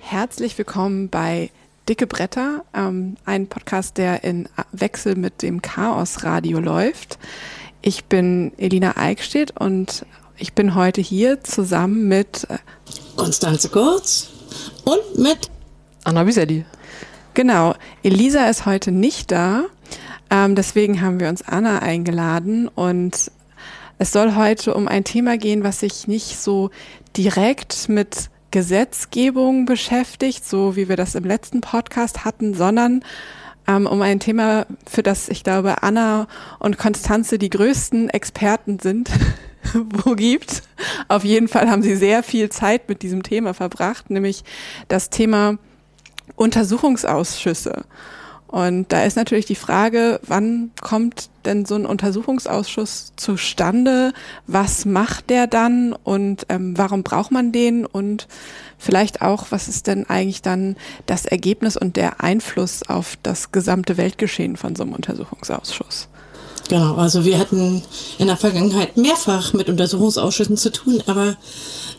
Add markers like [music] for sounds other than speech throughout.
Herzlich willkommen bei Dicke Bretter, ähm, ein Podcast, der in Wechsel mit dem Chaos Radio läuft. Ich bin Elina Eickstedt und ich bin heute hier zusammen mit äh, Konstanze Kurz und mit Anna Biselli. Genau, Elisa ist heute nicht da, ähm, deswegen haben wir uns Anna eingeladen und es soll heute um ein Thema gehen, was sich nicht so direkt mit Gesetzgebung beschäftigt, so wie wir das im letzten Podcast hatten, sondern ähm, um ein Thema, für das ich glaube, Anna und Konstanze die größten Experten sind, [laughs] [laughs] wo gibt. Auf jeden Fall haben sie sehr viel Zeit mit diesem Thema verbracht, nämlich das Thema Untersuchungsausschüsse. Und da ist natürlich die Frage, wann kommt denn so ein Untersuchungsausschuss zustande? Was macht der dann und ähm, warum braucht man den? Und vielleicht auch, was ist denn eigentlich dann das Ergebnis und der Einfluss auf das gesamte Weltgeschehen von so einem Untersuchungsausschuss? Genau, also wir hatten in der Vergangenheit mehrfach mit Untersuchungsausschüssen zu tun, aber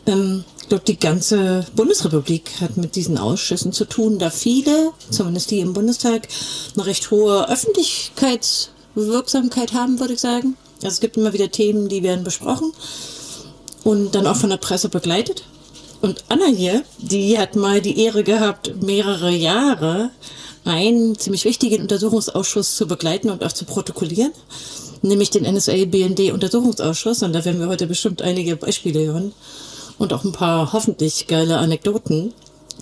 ähm, glaube, die ganze Bundesrepublik hat mit diesen Ausschüssen zu tun, da viele, zumindest die im Bundestag, eine recht hohe Öffentlichkeitswirksamkeit haben, würde ich sagen. Also es gibt immer wieder Themen, die werden besprochen und dann auch von der Presse begleitet. Und Anna hier, die hat mal die Ehre gehabt, mehrere Jahre einen ziemlich wichtigen Untersuchungsausschuss zu begleiten und auch zu protokollieren, nämlich den NSA-BND-Untersuchungsausschuss. Und da werden wir heute bestimmt einige Beispiele hören und auch ein paar hoffentlich geile Anekdoten.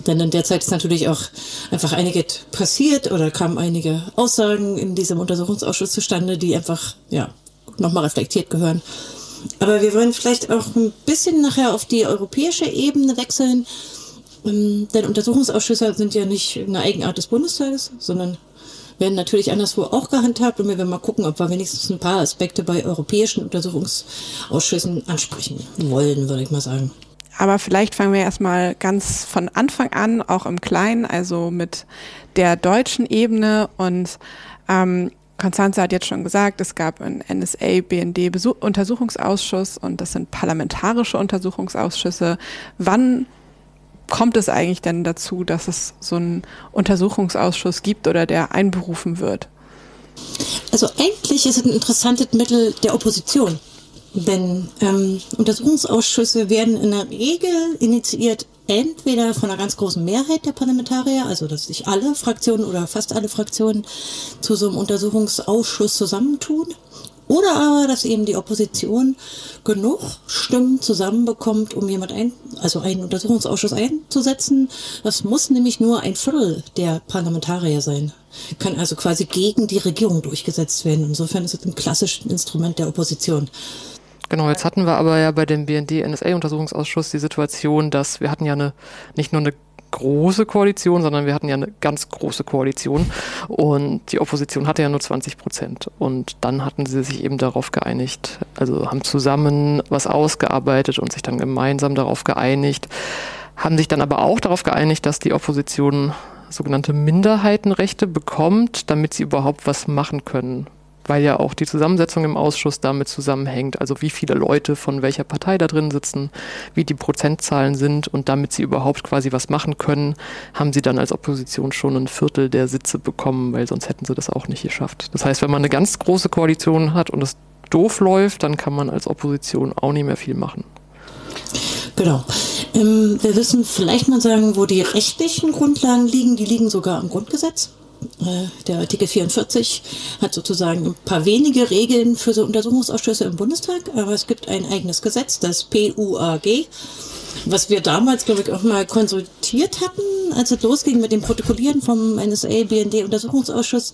Denn in der Zeit ist natürlich auch einfach einiges passiert oder kamen einige Aussagen in diesem Untersuchungsausschuss zustande, die einfach, ja, nochmal reflektiert gehören. Aber wir wollen vielleicht auch ein bisschen nachher auf die europäische Ebene wechseln. Ähm, denn Untersuchungsausschüsse sind ja nicht eine Eigenart des Bundestages, sondern werden natürlich anderswo auch gehandhabt und wir werden mal gucken, ob wir wenigstens ein paar Aspekte bei europäischen Untersuchungsausschüssen ansprechen wollen, würde ich mal sagen. Aber vielleicht fangen wir erstmal ganz von Anfang an, auch im Kleinen, also mit der deutschen Ebene. Und ähm, Konstanze hat jetzt schon gesagt, es gab einen NSA-BND-Untersuchungsausschuss und das sind parlamentarische Untersuchungsausschüsse. Wann kommt es eigentlich denn dazu, dass es so einen Untersuchungsausschuss gibt oder der einberufen wird? Also eigentlich ist es ein interessantes Mittel der Opposition. Denn ähm, Untersuchungsausschüsse werden in der Regel initiiert entweder von einer ganz großen Mehrheit der Parlamentarier, also dass sich alle Fraktionen oder fast alle Fraktionen zu so einem Untersuchungsausschuss zusammentun, oder aber, dass eben die Opposition genug Stimmen zusammenbekommt, um jemand ein, also einen Untersuchungsausschuss einzusetzen. Das muss nämlich nur ein Viertel der Parlamentarier sein. Kann also quasi gegen die Regierung durchgesetzt werden. Insofern ist es ein klassisches Instrument der Opposition. Genau, jetzt hatten wir aber ja bei dem BND-NSA-Untersuchungsausschuss die Situation, dass wir hatten ja eine, nicht nur eine große Koalition, sondern wir hatten ja eine ganz große Koalition und die Opposition hatte ja nur 20 Prozent. Und dann hatten sie sich eben darauf geeinigt, also haben zusammen was ausgearbeitet und sich dann gemeinsam darauf geeinigt, haben sich dann aber auch darauf geeinigt, dass die Opposition sogenannte Minderheitenrechte bekommt, damit sie überhaupt was machen können weil ja auch die Zusammensetzung im Ausschuss damit zusammenhängt, also wie viele Leute von welcher Partei da drin sitzen, wie die Prozentzahlen sind und damit sie überhaupt quasi was machen können, haben sie dann als Opposition schon ein Viertel der Sitze bekommen, weil sonst hätten sie das auch nicht geschafft. Das heißt, wenn man eine ganz große Koalition hat und es doof läuft, dann kann man als Opposition auch nicht mehr viel machen. Genau. Ähm, wir wissen vielleicht mal sagen, wo die rechtlichen Grundlagen liegen. Die liegen sogar im Grundgesetz. Äh, der Artikel 44 hat sozusagen ein paar wenige Regeln für so Untersuchungsausschüsse im Bundestag, aber es gibt ein eigenes Gesetz, das PUAG, was wir damals, glaube ich, auch mal konsultiert hatten, als es losging mit dem Protokollieren vom NSA-BND-Untersuchungsausschuss,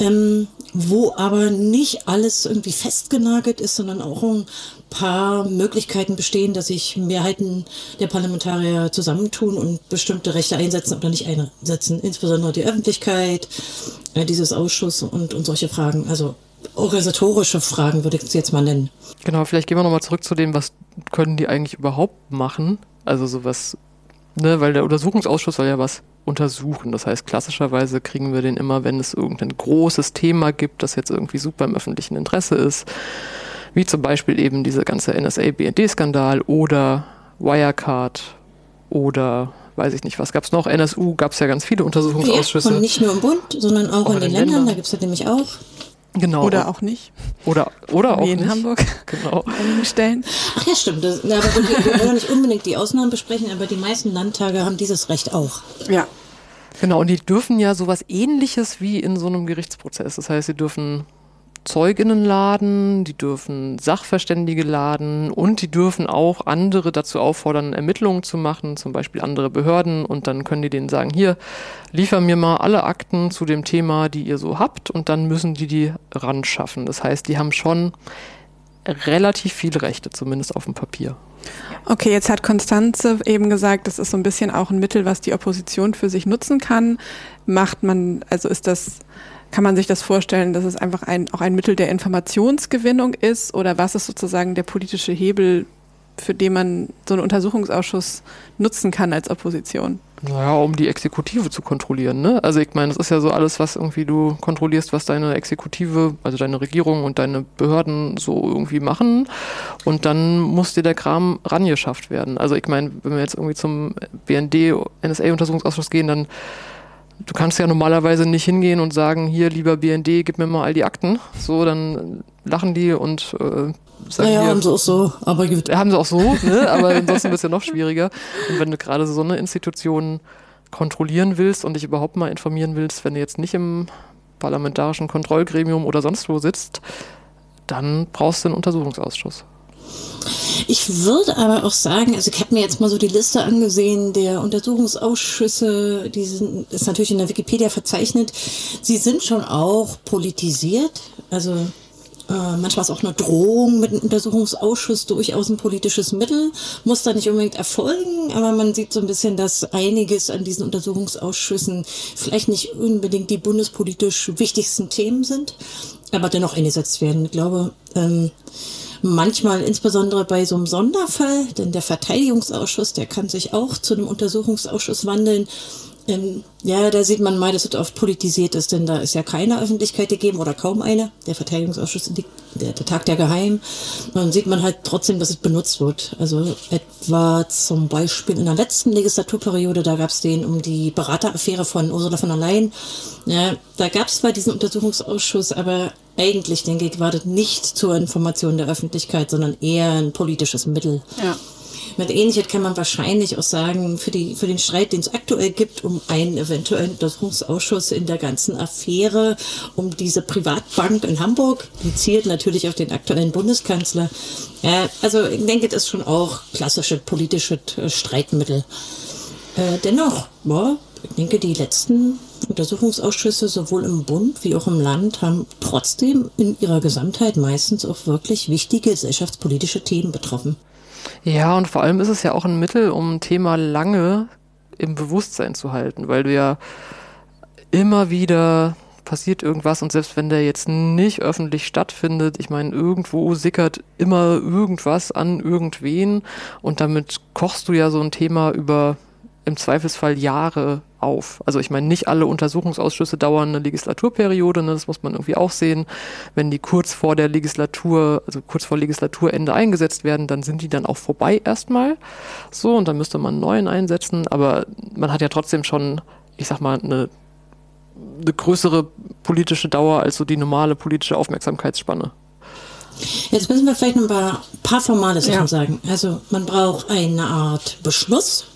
ähm, wo aber nicht alles irgendwie festgenagelt ist, sondern auch ein paar Möglichkeiten bestehen, dass sich Mehrheiten der Parlamentarier zusammentun und bestimmte Rechte einsetzen oder nicht einsetzen, insbesondere die Öffentlichkeit, äh, dieses Ausschuss und, und solche Fragen. Also organisatorische Fragen würde ich es jetzt mal nennen. Genau, vielleicht gehen wir nochmal zurück zu dem, was können die eigentlich überhaupt machen? Also sowas, ne, weil der Untersuchungsausschuss soll ja was untersuchen. Das heißt, klassischerweise kriegen wir den immer, wenn es irgendein großes Thema gibt, das jetzt irgendwie super im öffentlichen Interesse ist, wie zum Beispiel eben diese ganze NSA-BND-Skandal oder Wirecard oder weiß ich nicht, was gab es noch? NSU gab es ja ganz viele Untersuchungsausschüsse. Ja, und nicht nur im Bund, sondern auch, auch in den, den Ländern. Ländern. Da gibt es ja nämlich auch. Genau. Oder auch nicht. Oder, oder auch Wie in nicht. Hamburg. [laughs] Genau. [laughs] Stellen. Ach ja, stimmt. Das, aber wir, wir wollen nicht unbedingt die Ausnahmen besprechen, aber die meisten Landtage haben dieses Recht auch. Ja. Genau, und die dürfen ja sowas ähnliches wie in so einem Gerichtsprozess. Das heißt, sie dürfen Zeuginnen laden, die dürfen Sachverständige laden und die dürfen auch andere dazu auffordern, Ermittlungen zu machen, zum Beispiel andere Behörden und dann können die denen sagen, hier, liefer mir mal alle Akten zu dem Thema, die ihr so habt und dann müssen die die ran schaffen. Das heißt, die haben schon relativ viele Rechte, zumindest auf dem Papier. Okay, jetzt hat Konstanze eben gesagt, das ist so ein bisschen auch ein Mittel, was die Opposition für sich nutzen kann. Macht man, also ist das kann man sich das vorstellen, dass es einfach ein, auch ein Mittel der Informationsgewinnung ist? Oder was ist sozusagen der politische Hebel, für den man so einen Untersuchungsausschuss nutzen kann als Opposition? Naja, um die Exekutive zu kontrollieren. Ne? Also ich meine, das ist ja so alles, was irgendwie du kontrollierst, was deine Exekutive, also deine Regierung und deine Behörden so irgendwie machen. Und dann muss dir der Kram rangeschafft werden. Also ich meine, wenn wir jetzt irgendwie zum BND-NSA-Untersuchungsausschuss gehen, dann du kannst ja normalerweise nicht hingehen und sagen, hier, lieber BND, gib mir mal all die Akten. So, dann lachen die und äh, sagen naja, haben sie auch so, aber gut. Haben sie auch so, ne? aber ansonsten wird es ja noch schwieriger. Und wenn du gerade so eine Institution kontrollieren willst und dich überhaupt mal informieren willst, wenn du jetzt nicht im parlamentarischen Kontrollgremium oder sonst wo sitzt, dann brauchst du einen Untersuchungsausschuss. Ich würde aber auch sagen, also ich habe mir jetzt mal so die Liste angesehen der Untersuchungsausschüsse, die sind, ist natürlich in der Wikipedia verzeichnet. Sie sind schon auch politisiert, also äh, manchmal ist auch eine Drohung mit einem Untersuchungsausschuss durchaus ein politisches Mittel. Muss da nicht unbedingt erfolgen, aber man sieht so ein bisschen, dass einiges an diesen Untersuchungsausschüssen vielleicht nicht unbedingt die bundespolitisch wichtigsten Themen sind, aber dennoch eingesetzt werden. Ich glaube, ähm, Manchmal insbesondere bei so einem Sonderfall, denn der Verteidigungsausschuss, der kann sich auch zu einem Untersuchungsausschuss wandeln. Ähm, ja, da sieht man mal, dass es oft politisiert ist, denn da ist ja keine Öffentlichkeit gegeben oder kaum eine. Der Verteidigungsausschuss, der, der Tag der Geheim. dann sieht man halt trotzdem, dass es benutzt wird. Also etwa zum Beispiel in der letzten Legislaturperiode, da gab es den um die Berateraffäre von Ursula von der Leyen. Ja, da gab es zwar diesen Untersuchungsausschuss, aber eigentlich, denke ich, war das nicht zur Information der Öffentlichkeit, sondern eher ein politisches Mittel. Ja. Mit Ähnlichkeit kann man wahrscheinlich auch sagen, für, die, für den Streit, den es aktuell gibt, um einen eventuellen Untersuchungsausschuss in der ganzen Affäre, um diese Privatbank in Hamburg, die zielt natürlich auf den aktuellen Bundeskanzler. Ja, also ich denke, das ist schon auch klassische politische Streitmittel. Äh, dennoch, ja, ich denke, die letzten Untersuchungsausschüsse sowohl im Bund wie auch im Land haben trotzdem in ihrer Gesamtheit meistens auch wirklich wichtige gesellschaftspolitische Themen betroffen. Ja, und vor allem ist es ja auch ein Mittel, um ein Thema lange im Bewusstsein zu halten, weil du ja immer wieder passiert irgendwas und selbst wenn der jetzt nicht öffentlich stattfindet, ich meine, irgendwo sickert immer irgendwas an irgendwen und damit kochst du ja so ein Thema über im Zweifelsfall Jahre auf. Also ich meine, nicht alle Untersuchungsausschüsse dauern eine Legislaturperiode, ne, das muss man irgendwie auch sehen. Wenn die kurz vor der Legislatur, also kurz vor Legislaturende eingesetzt werden, dann sind die dann auch vorbei erstmal. So, und dann müsste man einen neuen einsetzen, aber man hat ja trotzdem schon, ich sag mal, eine, eine größere politische Dauer als so die normale politische Aufmerksamkeitsspanne. Jetzt müssen wir vielleicht noch ein paar, paar formale Sachen ja. sagen. Also man braucht eine Art Beschluss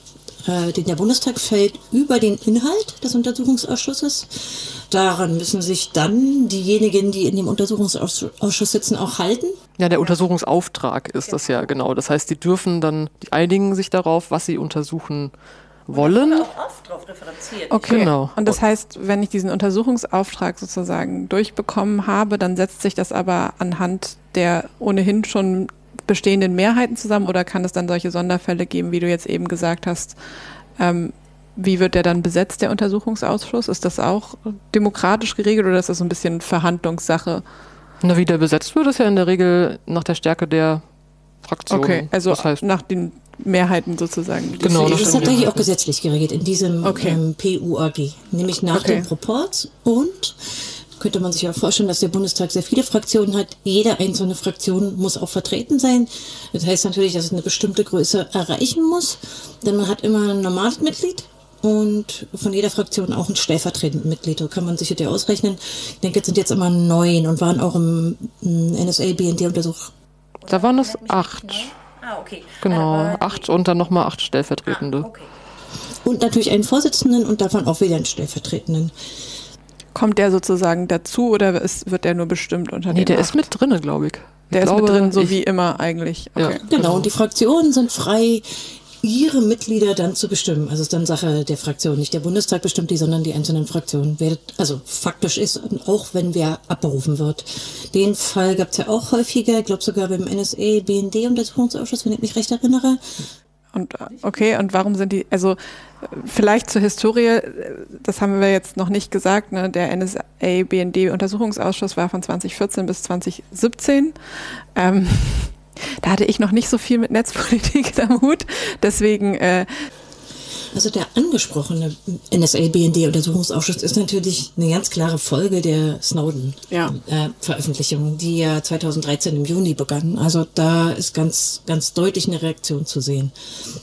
äh, den der Bundestag fällt, über den Inhalt des Untersuchungsausschusses. Daran müssen sich dann diejenigen, die in dem Untersuchungsausschuss sitzen, auch halten. Ja, der Untersuchungsauftrag ist das ja genau. Das heißt, die dürfen dann, die einigen sich darauf, was sie untersuchen wollen. Und auch oft darauf referenziert. Okay, genau. Und das heißt, wenn ich diesen Untersuchungsauftrag sozusagen durchbekommen habe, dann setzt sich das aber anhand der ohnehin schon bestehenden Mehrheiten zusammen oder kann es dann solche Sonderfälle geben, wie du jetzt eben gesagt hast? Ähm, wie wird der dann besetzt, der Untersuchungsausschuss? Ist das auch demokratisch geregelt oder ist das so ein bisschen Verhandlungssache? Na, wie der besetzt wird, ist ja in der Regel nach der Stärke der Fraktionen. Okay, also das heißt, nach den Mehrheiten sozusagen. Genau, das ist stimmt, tatsächlich auch gesetzlich geregelt in diesem Okay. ähm, PUAG, nämlich nach Okay. dem Proports und könnte man sich ja vorstellen, dass der Bundestag sehr viele Fraktionen hat. Jede einzelne Fraktion muss auch vertreten sein. Das heißt natürlich, dass es eine bestimmte Größe erreichen muss, denn man hat immer ein normales Mitglied und von jeder Fraktion auch ein stellvertretendes Mitglied. So kann man sich das ja ausrechnen. Ich denke, es sind jetzt immer neun und waren auch im, im NSA, BND Untersuch. da waren es acht. Ah, okay. Genau, Aber- acht und dann nochmal acht Stellvertretende. Okay. Und natürlich einen Vorsitzenden und davon auch wieder einen stellvertretenden. Kommt der sozusagen dazu oder ist, wird der nur bestimmt unter Nee, den der acht? ist mit drinne, glaube ich. Der ich ist glaube, mit drin, so ich, wie immer eigentlich. Ja. Okay. Genau, und die Fraktionen sind frei, ihre Mitglieder dann zu bestimmen. Also es ist dann Sache der Fraktion. Nicht der Bundestag bestimmt die, sondern die einzelnen Fraktionen. Wer, also faktisch ist, auch wenn wer abberufen wird. Den Fall gab es ja auch häufiger, ich glaube sogar beim NSA, BND Untersuchungsausschuss, wenn ich mich recht erinnere. Und äh, okay, und warum sind die, also äh, vielleicht zur Historie, äh, das haben wir jetzt noch nicht gesagt, ne? der NSA-BND-Untersuchungsausschuss war von 2014 bis 2017. Ähm, [laughs] da hatte ich noch nicht so viel mit Netzpolitik [laughs] am Hut, deswegen äh, Also der angesprochene NSA-BND-Untersuchungsausschuss ist natürlich eine ganz klare Folge der Snowden-Veröffentlichung, Ja. die ja 2013 im Juni begann. Also da ist ganz, ganz deutlich eine Reaktion zu sehen.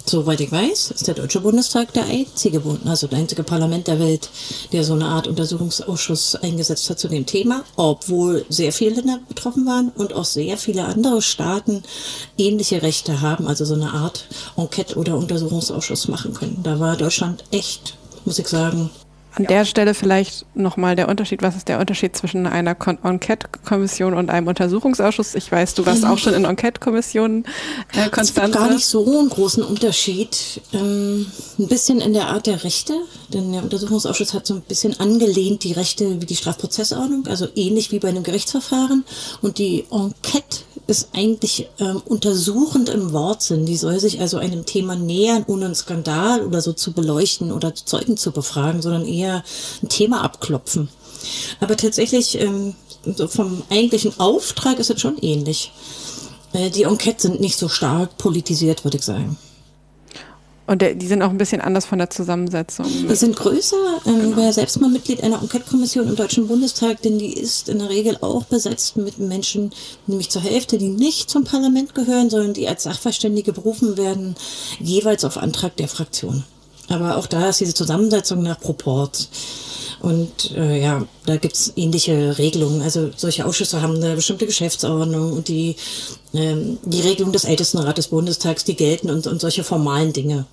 Soweit ich weiß, ist der Deutsche Bundestag der einzige, Bund, also der einzige Parlament der Welt, der so eine Art Untersuchungsausschuss eingesetzt hat zu dem Thema, obwohl sehr viele Länder betroffen waren und auch sehr viele andere Staaten ähnliche Rechte haben, also so eine Art Enquete- oder Untersuchungsausschuss machen können. Da war Deutschland echt, muss ich sagen, an der Stelle vielleicht nochmal der Unterschied. Was ist der Unterschied zwischen einer Enquete-Kommission und einem Untersuchungsausschuss? Ich weiß, du warst auch schon in Enquete-Kommissionen, äh, Es gibt gar nicht so einen großen Unterschied. Ähm, ein bisschen in der Art der Rechte, denn der Untersuchungsausschuss hat so ein bisschen angelehnt die Rechte wie die Strafprozessordnung, also ähnlich wie bei einem Gerichtsverfahren. Und die Enquete ist eigentlich ähm, untersuchend im Wortsinn. Die soll sich also einem Thema nähern, ohne einen Skandal oder so zu beleuchten oder Zeugen zu befragen, sondern eher ein Thema abklopfen. Aber tatsächlich, ähm, so vom eigentlichen Auftrag ist es schon ähnlich. Äh, Die Enquetes sind nicht so stark politisiert, würde ich sagen. Und der, die sind auch ein bisschen anders von der Zusammensetzung. Die sind größer. Ähm, Wer selbst mal Mitglied einer Enquete-Kommission im Deutschen Bundestag, denn die ist in der Regel auch besetzt mit Menschen, nämlich zur Hälfte, die nicht zum Parlament gehören, sondern die als Sachverständige berufen werden, jeweils auf Antrag der Fraktion. Aber auch da ist diese Zusammensetzung nach Proport. Und äh, ja, da gibt's ähnliche Regelungen. Also solche Ausschüsse haben eine bestimmte Geschäftsordnung und die, ähm, die Regelung des Ältestenrat des Bundestags, die gelten und, und solche formalen Dinge.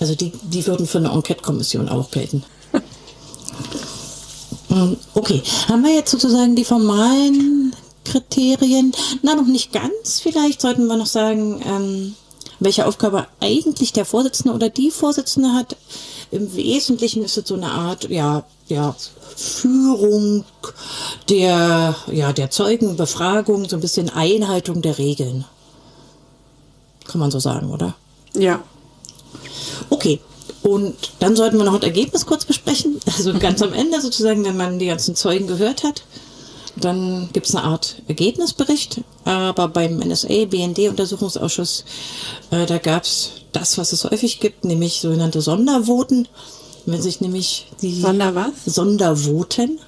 Also die, die würden für eine Enquete-Kommission auch gelten. [laughs] Ähm, Okay, haben wir jetzt sozusagen die formalen Kriterien? Na, noch nicht ganz. Vielleicht sollten wir noch sagen, ähm, welche Aufgabe eigentlich der Vorsitzende oder die Vorsitzende hat. Im Wesentlichen ist es so eine Art, ja, ja, Führung der, ja, der Zeugenbefragung, so ein bisschen Einhaltung der Regeln. Kann man so sagen, oder? Ja. Okay. Und dann sollten wir noch ein Ergebnis kurz besprechen. Also ganz am Ende sozusagen, wenn man die ganzen Zeugen gehört hat. Dann gibt es eine Art Ergebnisbericht. Aber beim NSA-BND-Untersuchungsausschuss, äh, da gab es das, was es häufig gibt, nämlich sogenannte Sondervoten. Wenn sich nämlich die Sonder was? Sondervoten.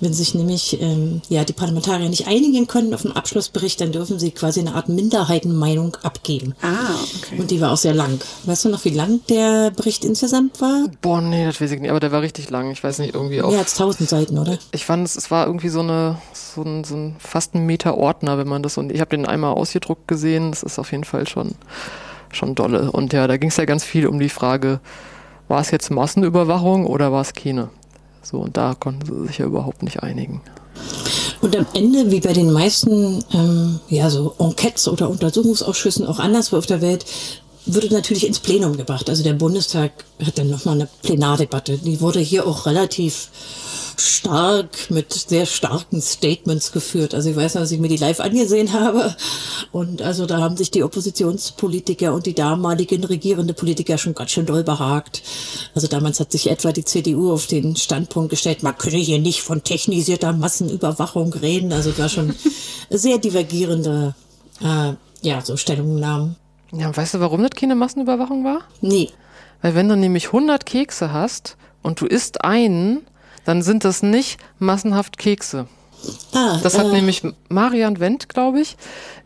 Wenn sich nämlich ähm, ja, die Parlamentarier nicht einigen können auf einen Abschlussbericht, dann dürfen sie quasi eine Art Minderheitenmeinung abgeben. Ah, okay. Und die war auch sehr lang. Weißt du noch, wie lang der Bericht insgesamt war? Boah, nee, das weiß ich nicht, aber der war richtig lang. Ich weiß nicht, irgendwie auf. Mehr als tausend Seiten, oder? Ich fand, es, es war irgendwie so eine, so ein, so ein fast ein Meter Ordner, wenn man das und ich habe den einmal ausgedruckt gesehen. Das ist auf jeden Fall schon, schon dolle. Und ja, da ging es ja ganz viel um die Frage, war es jetzt Massenüberwachung oder war es keine? So, und da konnten sie sich ja überhaupt nicht einigen. Und am Ende, wie bei den meisten ähm, ja, so Enquetes oder Untersuchungsausschüssen auch anderswo auf der Welt, würde natürlich ins Plenum gebracht. Also der Bundestag hat dann nochmal eine Plenardebatte. Die wurde hier auch relativ stark mit sehr starken Statements geführt. Also ich weiß noch, dass ich mir die live angesehen habe. Und also da haben sich die Oppositionspolitiker und die damaligen regierende Politiker schon ganz schön doll behagt. Also damals hat sich etwa die CDU auf den Standpunkt gestellt, man könne hier nicht von technisierter Massenüberwachung reden. Also war schon [laughs] sehr divergierende äh, ja, so Stellungnahmen. Ja, weißt du, warum das keine Massenüberwachung war? Nee. Weil wenn du nämlich 100 Kekse hast und du isst einen, dann sind das nicht massenhaft Kekse. Ah, Das hat äh, nämlich Marian Wendt, glaube ich,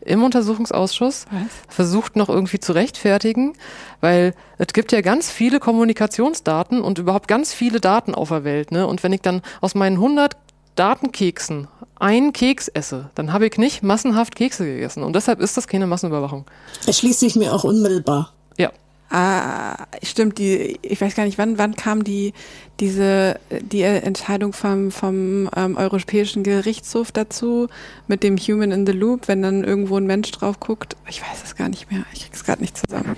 im Untersuchungsausschuss versucht noch irgendwie zu rechtfertigen, weil es gibt ja ganz viele Kommunikationsdaten und überhaupt ganz viele Daten auf der Welt. Ne? Und wenn ich dann aus meinen 100 Datenkeksen einen Keks esse, dann habe ich nicht massenhaft Kekse gegessen. Und deshalb ist das keine Massenüberwachung. erschließt sich mir auch unmittelbar. Ja. Ah, stimmt, die, ich weiß gar nicht, wann, wann kam die, diese, die Entscheidung vom, vom ähm, Europäischen Gerichtshof dazu mit dem Human in the Loop, wenn dann irgendwo ein Mensch drauf guckt. Ich weiß es gar nicht mehr. Ich krieg's gerade nicht zusammen.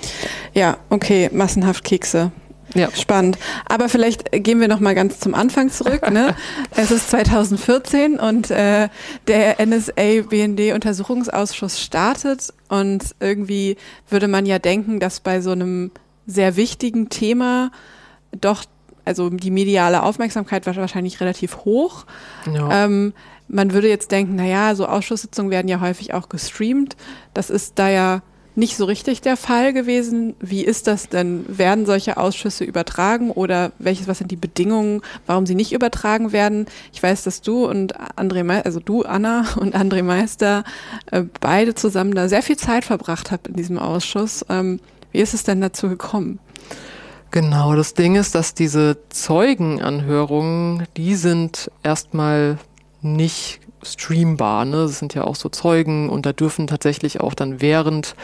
Ja, okay, massenhaft Kekse. Ja. Spannend. Aber vielleicht gehen wir noch mal ganz zum Anfang zurück. Ne? [laughs] es ist 2014 und äh, der NSA-BND-Untersuchungsausschuss startet und irgendwie würde man ja denken, dass bei so einem sehr wichtigen Thema doch, also die mediale Aufmerksamkeit war wahrscheinlich relativ hoch. ja. Ähm, man würde jetzt denken, naja, so Ausschusssitzungen werden ja häufig auch gestreamt. Das ist da ja nicht so richtig der Fall gewesen. Wie ist das denn? Werden solche Ausschüsse übertragen oder welches, was sind die Bedingungen, warum sie nicht übertragen werden? Ich weiß, dass du und André, also du, Anna [laughs] und André Meister, äh, beide zusammen da sehr viel Zeit verbracht habt in diesem Ausschuss. Ähm, wie ist es denn dazu gekommen? Genau, das Ding ist, dass diese Zeugenanhörungen, die sind erstmal nicht streambar. Ne? Das sind ja auch so Zeugen und da dürfen tatsächlich auch dann während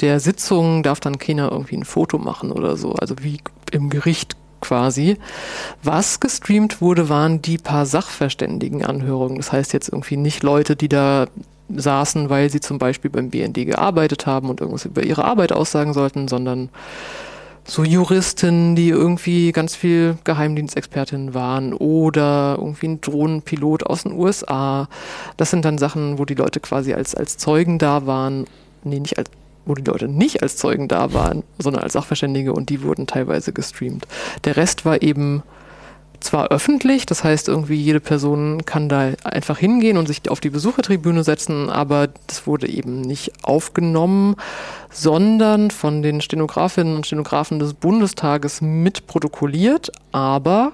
der Sitzung darf dann keiner irgendwie ein Foto machen oder so. Also wie im Gericht quasi. Was gestreamt wurde, waren die paar Sachverständigenanhörungen. Das heißt jetzt irgendwie nicht Leute, die da saßen, weil sie zum Beispiel beim BND gearbeitet haben und irgendwas über ihre Arbeit aussagen sollten, sondern so Juristen, die irgendwie ganz viel Geheimdienstexpertinnen waren oder irgendwie ein Drohnenpilot aus den USA. Das sind dann Sachen, wo die Leute quasi als, als Zeugen da waren. Nee, nicht als, wo die Leute nicht als Zeugen da waren, sondern als Sachverständige und die wurden teilweise gestreamt. Der Rest war eben zwar öffentlich, das heißt irgendwie jede Person kann da einfach hingehen und sich auf die Besuchertribüne setzen, aber das wurde eben nicht aufgenommen, sondern von den Stenografinnen und Stenografen des Bundestages mit protokolliert, aber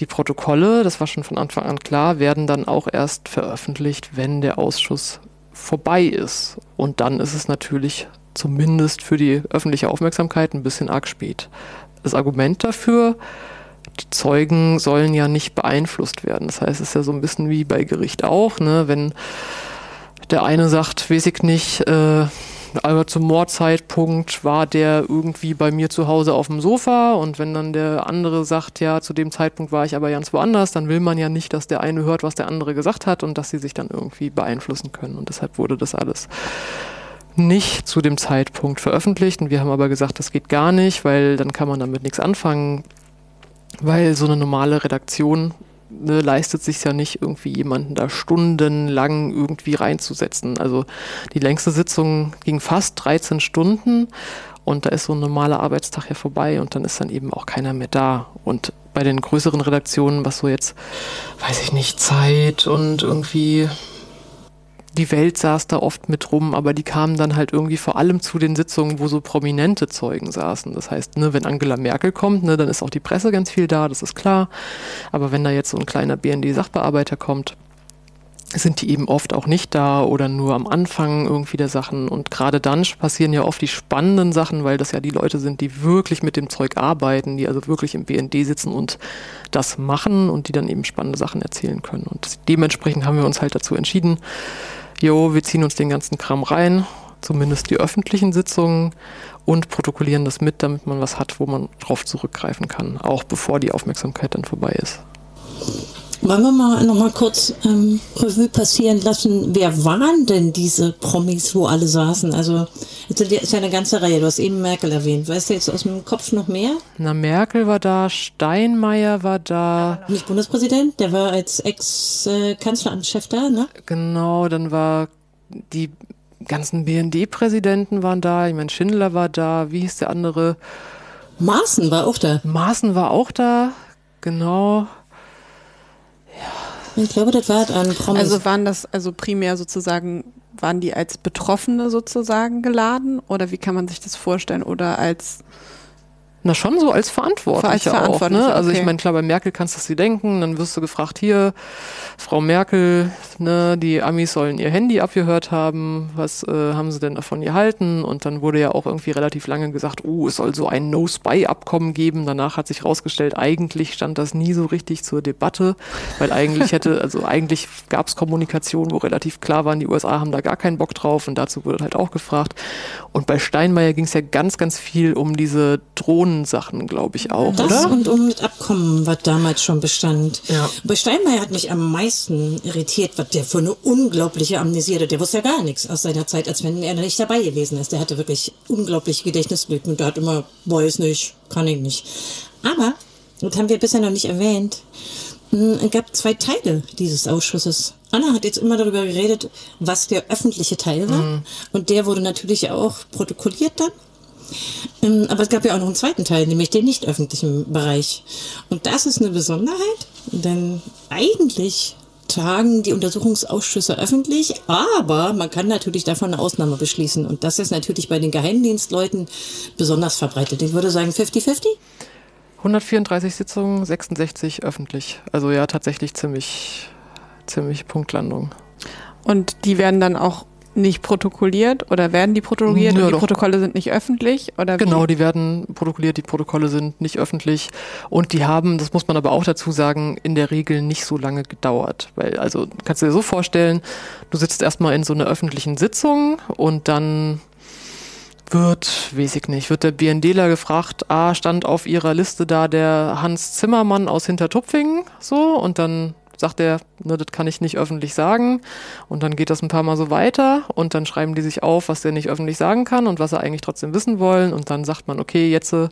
die Protokolle, das war schon von Anfang an klar, werden dann auch erst veröffentlicht, wenn der Ausschuss vorbei ist. Und dann ist es natürlich zumindest für die öffentliche Aufmerksamkeit ein bisschen arg spät. Das Argument dafür, die Zeugen sollen ja nicht beeinflusst werden. Das heißt, es ist ja so ein bisschen wie bei Gericht auch, ne? wenn der eine sagt, weiß ich nicht, äh, aber zum Mordzeitpunkt war der irgendwie bei mir zu Hause auf dem Sofa und wenn dann der andere sagt, ja, zu dem Zeitpunkt war ich aber ganz woanders, dann will man ja nicht, dass der eine hört, was der andere gesagt hat und dass sie sich dann irgendwie beeinflussen können. Und deshalb wurde das alles nicht zu dem Zeitpunkt veröffentlicht. Und wir haben aber gesagt, das geht gar nicht, weil dann kann man damit nichts anfangen, weil so eine normale Redaktion ne, leistet sich ja nicht, irgendwie jemanden da stundenlang irgendwie reinzusetzen. Also die längste Sitzung ging fast 13 Stunden und da ist so ein normaler Arbeitstag ja vorbei und dann ist dann eben auch keiner mehr da. Und bei den größeren Redaktionen, was so jetzt, weiß ich nicht, Zeit und irgendwie die Welt saß da oft mit rum, aber die kamen dann halt irgendwie vor allem zu den Sitzungen, wo so prominente Zeugen saßen. Das heißt, ne, wenn Angela Merkel kommt, ne, dann ist auch die Presse ganz viel da, das ist klar. Aber wenn da jetzt so ein kleiner BND-Sachbearbeiter kommt, sind die eben oft auch nicht da oder nur am Anfang irgendwie der Sachen. Und gerade dann passieren ja oft die spannenden Sachen, weil das ja die Leute sind, die wirklich mit dem Zeug arbeiten, die also wirklich im BND sitzen und das machen und die dann eben spannende Sachen erzählen können. Und dementsprechend haben wir uns halt dazu entschieden, jo, wir ziehen uns den ganzen Kram rein, zumindest die öffentlichen Sitzungen und protokollieren das mit, damit man was hat, wo man drauf zurückgreifen kann, auch bevor die Aufmerksamkeit dann vorbei ist. Wollen wir mal noch mal kurz ähm, Revue passieren lassen, wer waren denn diese Promis, wo alle saßen? Also ist ja eine ganze Reihe, du hast eben Merkel erwähnt. Weißt du jetzt aus dem Kopf noch mehr? Na, Merkel war da, Steinmeier war da, Nicht Bundespräsident, der war als Ex-Kanzleramtschef da, ne? genau, dann war die ganzen BND-Präsidenten waren da, ich meine, Schindler war da, wie hieß der andere? Maaßen war auch da. Maaßen war auch da, genau. Ich glaube, das war halt ein Promis. Also waren das also primär sozusagen waren die als Betroffene sozusagen geladen? Oder wie kann man sich das vorstellen? Oder als na, schon so als Verantwortlicher, als Verantwortlicher auch. Ne? Also okay. ich meine, klar, bei Merkel kannst du das dir denken, dann wirst du gefragt, hier, Frau Merkel, ne, die Amis sollen ihr Handy abgehört haben, was äh, haben sie denn davon gehalten? Und dann wurde ja auch irgendwie relativ lange gesagt, oh, es soll so ein No-Spy-Abkommen geben. Danach hat sich rausgestellt, eigentlich stand das nie so richtig zur Debatte, weil eigentlich hätte, [laughs] also eigentlich gab es Kommunikation, wo relativ klar waren, die USA haben da gar keinen Bock drauf und dazu wurde halt auch gefragt. Und bei Steinmeier ging es ja ganz, ganz viel um diese Drohnen Sachen, glaube ich auch, das oder? und um das Abkommen, was damals schon bestand. Ja. Bei Steinmeier hat mich am meisten irritiert, was der für eine unglaubliche Amnesie hatte. Der wusste ja gar nichts aus seiner Zeit, als wenn er nicht dabei gewesen ist. Der hatte wirklich unglaubliche Gedächtnislücken und der hat immer, weiß nicht, kann ich nicht. Aber, das haben wir bisher noch nicht erwähnt, hm, es gab zwei Teile dieses Ausschusses. Anna hat jetzt immer darüber geredet, was der öffentliche Teil war. Mhm. Und der wurde natürlich auch protokolliert dann. Ähm, aber es gab ja auch noch einen zweiten Teil, nämlich den nicht öffentlichen Bereich. Und das ist eine Besonderheit, denn eigentlich tagen die Untersuchungsausschüsse öffentlich, aber man kann natürlich davon eine Ausnahme beschließen. Und das ist natürlich bei den Geheimdienstleuten besonders verbreitet. Ich würde sagen 50-50? 134 Sitzungen, 66 öffentlich. Also ja, tatsächlich ziemlich, ziemlich Punktlandung. Und die werden dann auch nicht protokolliert oder werden die protokolliert ja, und die doch. Protokolle sind nicht öffentlich? Oder genau, wie? die werden protokolliert, die Protokolle sind nicht öffentlich und die haben, das muss man aber auch dazu sagen, in der Regel nicht so lange gedauert. Weil, also kannst du dir so vorstellen, du sitzt erstmal in so einer öffentlichen Sitzung und dann wird, weiß ich nicht, wird der BNDler gefragt, ah, stand auf ihrer Liste da der Hans Zimmermann aus Hintertupfingen, so, und dann sagt er, ne, das kann ich nicht öffentlich sagen. Und dann geht das ein paar Mal so weiter und dann schreiben die sich auf, was der nicht öffentlich sagen kann und was er eigentlich trotzdem wissen wollen. Und dann sagt man, okay, jetzt, äh,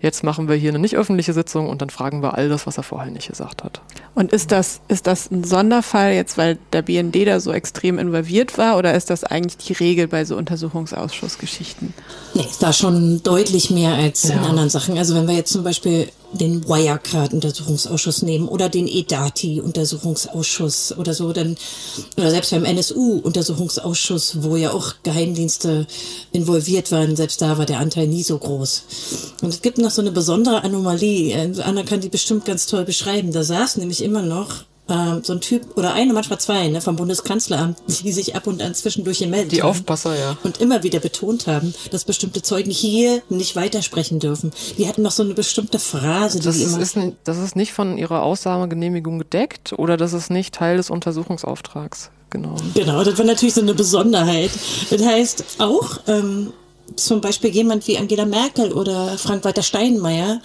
jetzt machen wir hier eine nicht öffentliche Sitzung und dann fragen wir all das, was er vorher nicht gesagt hat. Und ist das, ist das ein Sonderfall jetzt, weil der BND da so extrem involviert war oder ist das eigentlich die Regel bei so Untersuchungsausschussgeschichten? Nee, ist da schon deutlich mehr als ja. in anderen Sachen. Also wenn wir jetzt zum Beispiel den Wirecard-Untersuchungsausschuss nehmen oder den EDATI-Untersuchungsausschuss oder so, dann, oder selbst beim NSU-Untersuchungsausschuss, wo ja auch Geheimdienste involviert waren, selbst da war der Anteil nie so groß. Und es gibt noch so eine besondere Anomalie, Anna kann die bestimmt ganz toll beschreiben, da saß nämlich immer noch ähm, so ein Typ oder eine, manchmal zwei, ne, vom Bundeskanzleramt, [laughs] die sich ab und an zwischendurch gemeldet die haben. Aufpasser, ja. Und immer wieder betont haben, dass bestimmte Zeugen hier nicht weitersprechen dürfen. Die hatten noch so eine bestimmte Phrase, die das die immer... Ist, das ist nicht von ihrer Ausnahmegenehmigung gedeckt oder das ist nicht Teil des Untersuchungsauftrags. Genau. Genau, das war natürlich so eine Besonderheit. Das heißt auch, ähm, zum Beispiel jemand wie Angela Merkel oder Frank-Walter Steinmeier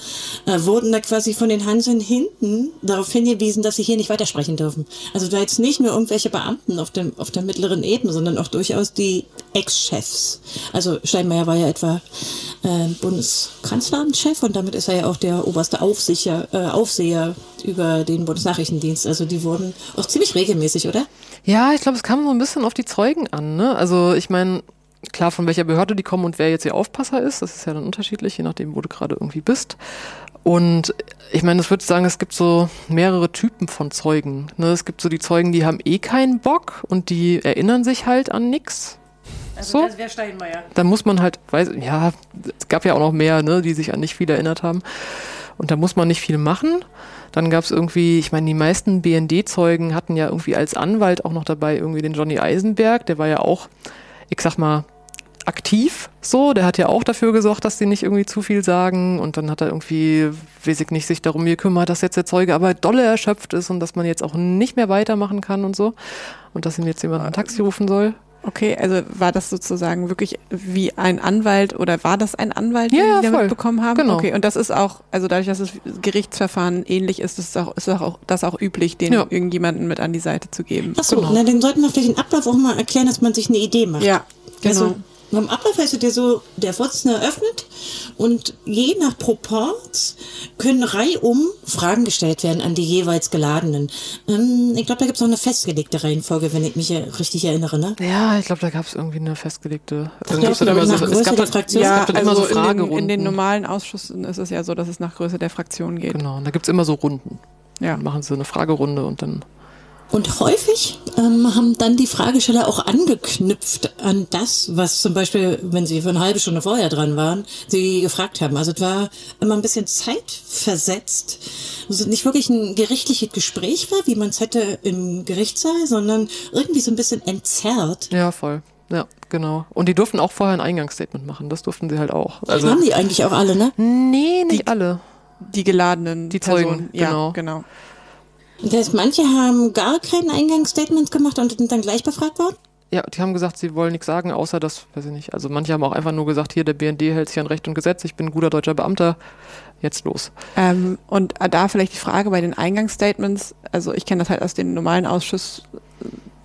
äh, wurden da quasi von den Hanseln hinten darauf hingewiesen, dass sie hier nicht weitersprechen dürfen. Also da jetzt nicht nur irgendwelche Beamten auf, dem, auf der mittleren Ebene, sondern auch durchaus die Ex-Chefs. Also Steinmeier war ja etwa äh, Bundeskanzleramtschef und damit ist er ja auch der oberste Aufsicher, äh, Aufseher über den Bundesnachrichtendienst. Also die wurden auch ziemlich regelmäßig, oder? Ja, ich glaube, es kam so ein bisschen auf die Zeugen an. Ne? Also ich meine, klar, von welcher Behörde die kommen und wer jetzt ihr Aufpasser ist, das ist ja dann unterschiedlich, je nachdem, wo du gerade irgendwie bist. Und ich meine, das würde sagen, es gibt so mehrere Typen von Zeugen. Ne? Es gibt so die Zeugen, die haben eh keinen Bock und die erinnern sich halt an nichts. Also so. das wäre Steinmeier. Dann muss man halt, weiß, ja, es gab ja auch noch mehr, ne, die sich an nicht viel erinnert haben. Und da muss man nicht viel machen. Dann gab es irgendwie, ich meine, die meisten BND-Zeugen hatten ja irgendwie als Anwalt auch noch dabei irgendwie den Johnny Eisenberg, der war ja auch ich sag mal, aktiv so. Der hat ja auch dafür gesorgt, dass die nicht irgendwie zu viel sagen und dann hat er irgendwie, weiß ich nicht, sich darum gekümmert, dass jetzt der Zeuge aber dolle erschöpft ist und dass man jetzt auch nicht mehr weitermachen kann und so und dass ihm jetzt jemand ein Taxi rufen soll. Okay, also war das sozusagen wirklich wie ein Anwalt oder war das ein Anwalt, den ja, Sie damit bekommen haben? Genau. Okay, und das ist auch, also dadurch, dass das Gerichtsverfahren ähnlich ist, ist auch, ist auch das auch üblich, den ja. irgendjemanden mit an die Seite zu geben. Achso, genau. na, dann sollten wir vielleicht den Ablauf auch mal erklären, dass man sich eine Idee macht. Ja, also, genau. Also, beim Ablauf ist ja so, der Vorsitzende eröffnet und je nach Proports können reihum Fragen gestellt werden an die jeweils Geladenen. Ähm, ich glaube, da gibt es auch eine festgelegte Reihenfolge, wenn ich mich richtig erinnere. Ne? Ja, ich glaube, da gab es irgendwie eine festgelegte. Ich glaub, so, nach so, Größe der Fraktion. Ja, also immer so in, den, in den normalen Ausschüssen ist es ja so, dass es nach Größe der Fraktion geht. Genau, und da gibt es immer so Runden. Ja. Dann machen sie eine Fragerunde und dann Und häufig ähm, haben dann die Fragesteller auch angeknüpft an das, was zum Beispiel, wenn sie für eine halbe Stunde vorher dran waren, sie gefragt haben. Also es war immer ein bisschen zeitversetzt. Also nicht wirklich ein gerichtliches Gespräch war, wie man es hätte im Gerichtssaal, sondern irgendwie so ein bisschen entzerrt. Ja, voll. Ja, genau. Und die durften auch vorher ein Eingangsstatement machen. Das durften sie halt auch. Also haben die eigentlich auch alle, ne? Nee, nicht die, alle. Die geladenen die Zeugen, Personen. Ja, genau. genau. Das heißt, manche haben gar kein Eingangsstatement gemacht und sind dann gleich befragt worden? Ja, die haben gesagt, sie wollen nichts sagen, außer das, weiß ich nicht. Also manche haben auch einfach nur gesagt, hier, der BND hält sich an Recht und Gesetz, ich bin ein guter deutscher Beamter, jetzt los. Ähm, und da vielleicht die Frage bei den Eingangsstatements, also ich kenne das halt aus den normalen Ausschuss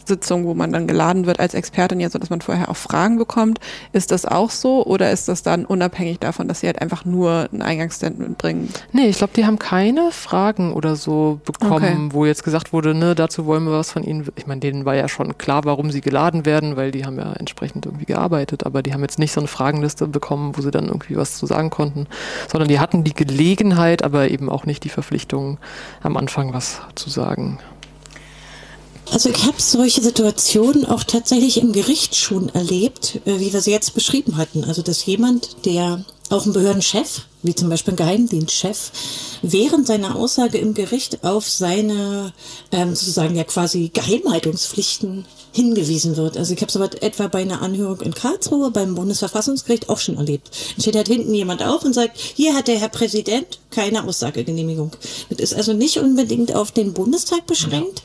Sitzung, wo man dann geladen wird als Expertin, so dass man vorher auch Fragen bekommt. Ist das auch so oder ist das dann unabhängig davon, dass sie halt einfach nur ein Eingangsstatement bringen? Nee, ich glaube, die haben keine Fragen oder so bekommen, okay. wo jetzt gesagt wurde, ne, dazu wollen wir was von ihnen. Ich meine, denen war ja schon klar, warum sie geladen werden, weil die haben ja entsprechend irgendwie gearbeitet, aber die haben jetzt nicht so eine Fragenliste bekommen, wo sie dann irgendwie was zu sagen konnten, sondern die hatten die Gelegenheit, aber eben auch nicht die Verpflichtung, am Anfang was zu sagen. Also ich habe solche Situationen auch tatsächlich im Gericht schon erlebt, äh, wie wir sie jetzt beschrieben hatten. Also dass jemand, der auch ein Behördenchef, wie zum Beispiel ein Geheimdienstchef, während seiner Aussage im Gericht auf seine ähm, sozusagen ja quasi Geheimhaltungspflichten hingewiesen wird. Also ich habe sowas etwa bei einer Anhörung in Karlsruhe beim Bundesverfassungsgericht auch schon erlebt. Dann steht halt hinten jemand auf und sagt, hier hat der Herr Präsident keine Aussagegenehmigung. Das ist also nicht unbedingt auf den Bundestag beschränkt,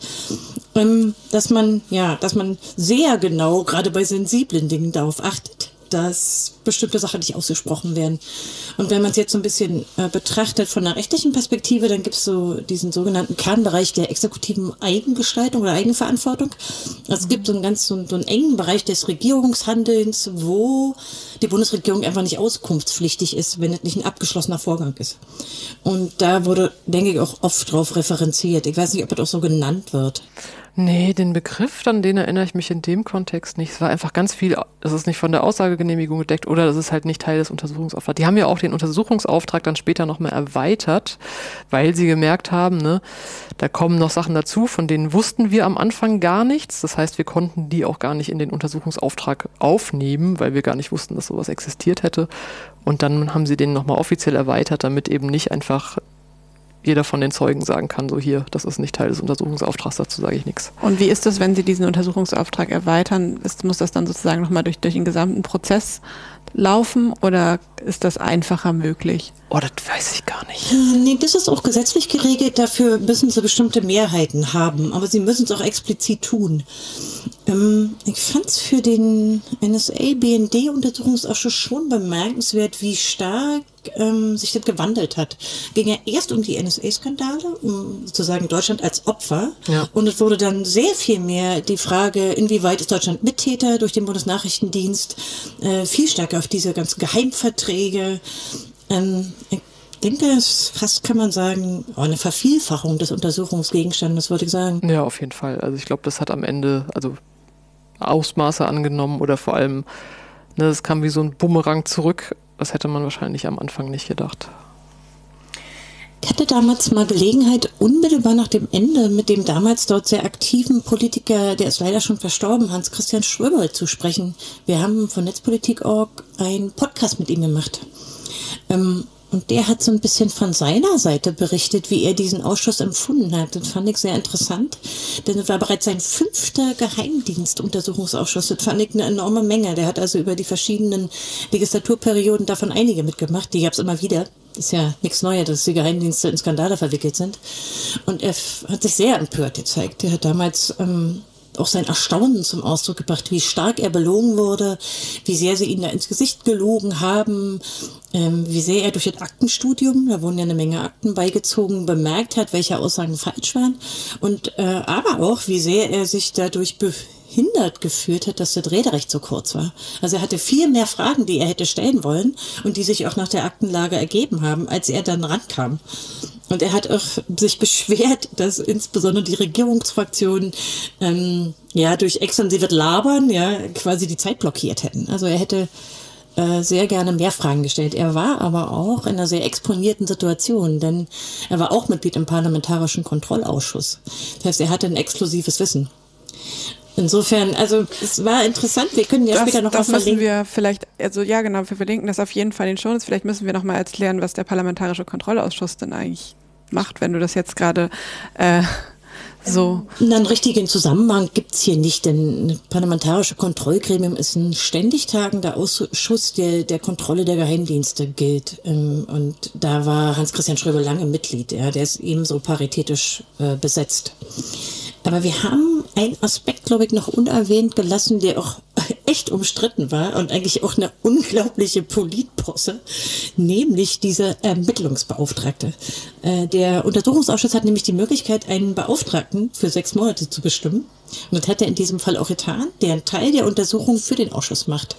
ähm, dass man ja, dass man sehr genau gerade bei sensiblen Dingen darauf achtet dass bestimmte Sachen nicht ausgesprochen werden. Und wenn man es jetzt so ein bisschen äh, betrachtet von der rechtlichen Perspektive, dann gibt es so diesen sogenannten Kernbereich der exekutiven Eigengestaltung oder Eigenverantwortung. Also es gibt so einen ganz so, so einen engen Bereich des Regierungshandelns, wo die Bundesregierung einfach nicht auskunftspflichtig ist, wenn es nicht ein abgeschlossener Vorgang ist. Und da wurde, denke ich, auch oft drauf referenziert. Ich weiß nicht, ob das auch so genannt wird. Nee, den Begriff, an den erinnere ich mich in dem Kontext nicht. Es war einfach ganz viel, das ist nicht von der Aussagegenehmigung gedeckt oder das ist halt nicht Teil des Untersuchungsauftrags. Die haben ja auch den Untersuchungsauftrag dann später nochmal erweitert, weil sie gemerkt haben, ne, da kommen noch Sachen dazu, von denen wussten wir am Anfang gar nichts. Das heißt, wir konnten die auch gar nicht in den Untersuchungsauftrag aufnehmen, weil wir gar nicht wussten, dass sowas existiert hätte. Und dann haben sie den nochmal offiziell erweitert, damit eben nicht einfach jeder von den Zeugen sagen kann, so hier, das ist nicht Teil des Untersuchungsauftrags, dazu sage ich nichts. Und wie ist das, wenn Sie diesen Untersuchungsauftrag erweitern? Ist, muss das dann sozusagen nochmal durch, durch den gesamten Prozess laufen oder ist das einfacher möglich? Oh, das weiß ich gar nicht. Äh, nee, das ist auch gesetzlich geregelt. Dafür müssen sie bestimmte Mehrheiten haben, aber sie müssen es auch explizit tun. Ähm, ich fand es für den NSA-BND-Untersuchungsausschuss schon bemerkenswert, wie stark ähm, sich das gewandelt hat. Ging ja erst um die NSA-Skandale, um sozusagen Deutschland als Opfer. Ja. Und es wurde dann sehr viel mehr die Frage, inwieweit ist Deutschland Mittäter durch den Bundesnachrichtendienst, äh, viel stärker auf diese ganzen Geheimverträge. Ähm, ich denke, fast kann man sagen, eine Vervielfachung des Untersuchungsgegenstandes, würde ich sagen. Ja, auf jeden Fall. Also ich glaube, das hat am Ende, also Ausmaße angenommen oder vor allem, ne, es kam wie so ein Bumerang zurück. Das hätte man wahrscheinlich am Anfang nicht gedacht. Ich hatte damals mal Gelegenheit, unmittelbar nach dem Ende mit dem damals dort sehr aktiven Politiker, der ist leider schon verstorben, Hans-Christian Schröbold, zu sprechen. Wir haben von Netzpolitik.org einen Podcast mit ihm gemacht. Ähm, und der hat so ein bisschen von seiner Seite berichtet, wie er diesen Ausschuss empfunden hat. Das fand ich sehr interessant, denn es war bereits sein fünfter Geheimdienstuntersuchungsausschuss. Das fand ich eine enorme Menge. Der hat also über die verschiedenen Legislaturperioden davon einige mitgemacht. Die gab es immer wieder. Ist ja nichts Neues, dass die Geheimdienste in Skandale verwickelt sind. Und er hat sich sehr empört gezeigt. Er hat damals ähm, auch sein Erstaunen zum Ausdruck gebracht, wie stark er belogen wurde, wie sehr sie ihn da ins Gesicht gelogen haben, ähm, wie sehr er durch das Aktenstudium, da wurden ja eine Menge Akten beigezogen, bemerkt hat, welche Aussagen falsch waren und äh, aber auch, wie sehr er sich dadurch behindert gefühlt hat, dass das Rederecht so kurz war. Also er hatte viel mehr Fragen, die er hätte stellen wollen und die sich auch nach der Aktenlage ergeben haben, als er dann rankam. Und er hat auch sich beschwert, dass insbesondere die Regierungsfraktionen ähm, ja durch extensives Labern ja quasi die Zeit blockiert hätten. Also er hätte äh, sehr gerne mehr Fragen gestellt. Er war aber auch in einer sehr exponierten Situation, denn er war auch Mitglied im Parlamentarischen Kontrollausschuss. Das heißt, er hatte ein exklusives Wissen. Insofern, also es war interessant. Wir können ja das, später noch das was müssen verlinken. wir vielleicht, also ja genau, wir verlinken das auf jeden Fall in den Shownotes. Vielleicht müssen wir noch mal erklären, was der Parlamentarische Kontrollausschuss denn eigentlich macht, wenn du das jetzt gerade äh, so. Einen richtigen Zusammenhang gibt's hier nicht, denn ein parlamentarische Kontrollgremium ist ein ständig tagender Ausschuss, der der Kontrolle der Geheimdienste gilt. Ähm, Und da war Hans-Christian Schröber lange Mitglied. Ja, der ist ebenso paritätisch äh, besetzt. Aber wir haben einen Aspekt, glaube ich, noch unerwähnt gelassen, der auch echt umstritten war und eigentlich auch eine unglaubliche Politposse, nämlich dieser Ermittlungsbeauftragte. Äh, Der Untersuchungsausschuss hat nämlich die Möglichkeit, einen Beauftragten für sechs Monate zu bestimmen. Und das hat er in diesem Fall auch getan, der einen Teil der Untersuchung für den Ausschuss macht.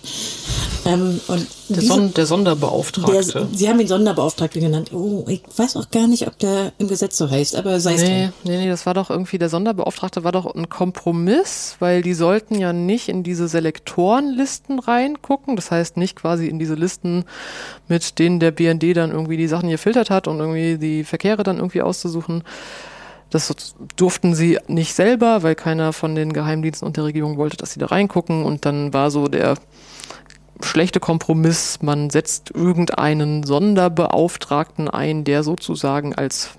Ähm, und Der, diese- Son der Sonderbeauftragte. der, Sie haben ihn Sonderbeauftragte genannt. Oh, ich weiß auch gar nicht, ob der im Gesetz so heißt, aber sei es Nee, drum. nee, nee, das war doch irgendwie, der Sonderbeauftragte war doch ein Kompromiss, weil die sollten ja nicht in diese Selektorenlisten reingucken. Das heißt nicht quasi in diese Listen, mit denen der BND dann irgendwie die Sachen gefiltert hat und irgendwie die Verkehre dann irgendwie auszusuchen. Das durften sie nicht selber, weil keiner von den Geheimdiensten und der Regierung wollte, dass sie da reingucken. Und dann war so der schlechte Kompromiss, man setzt irgendeinen Sonderbeauftragten ein, der sozusagen als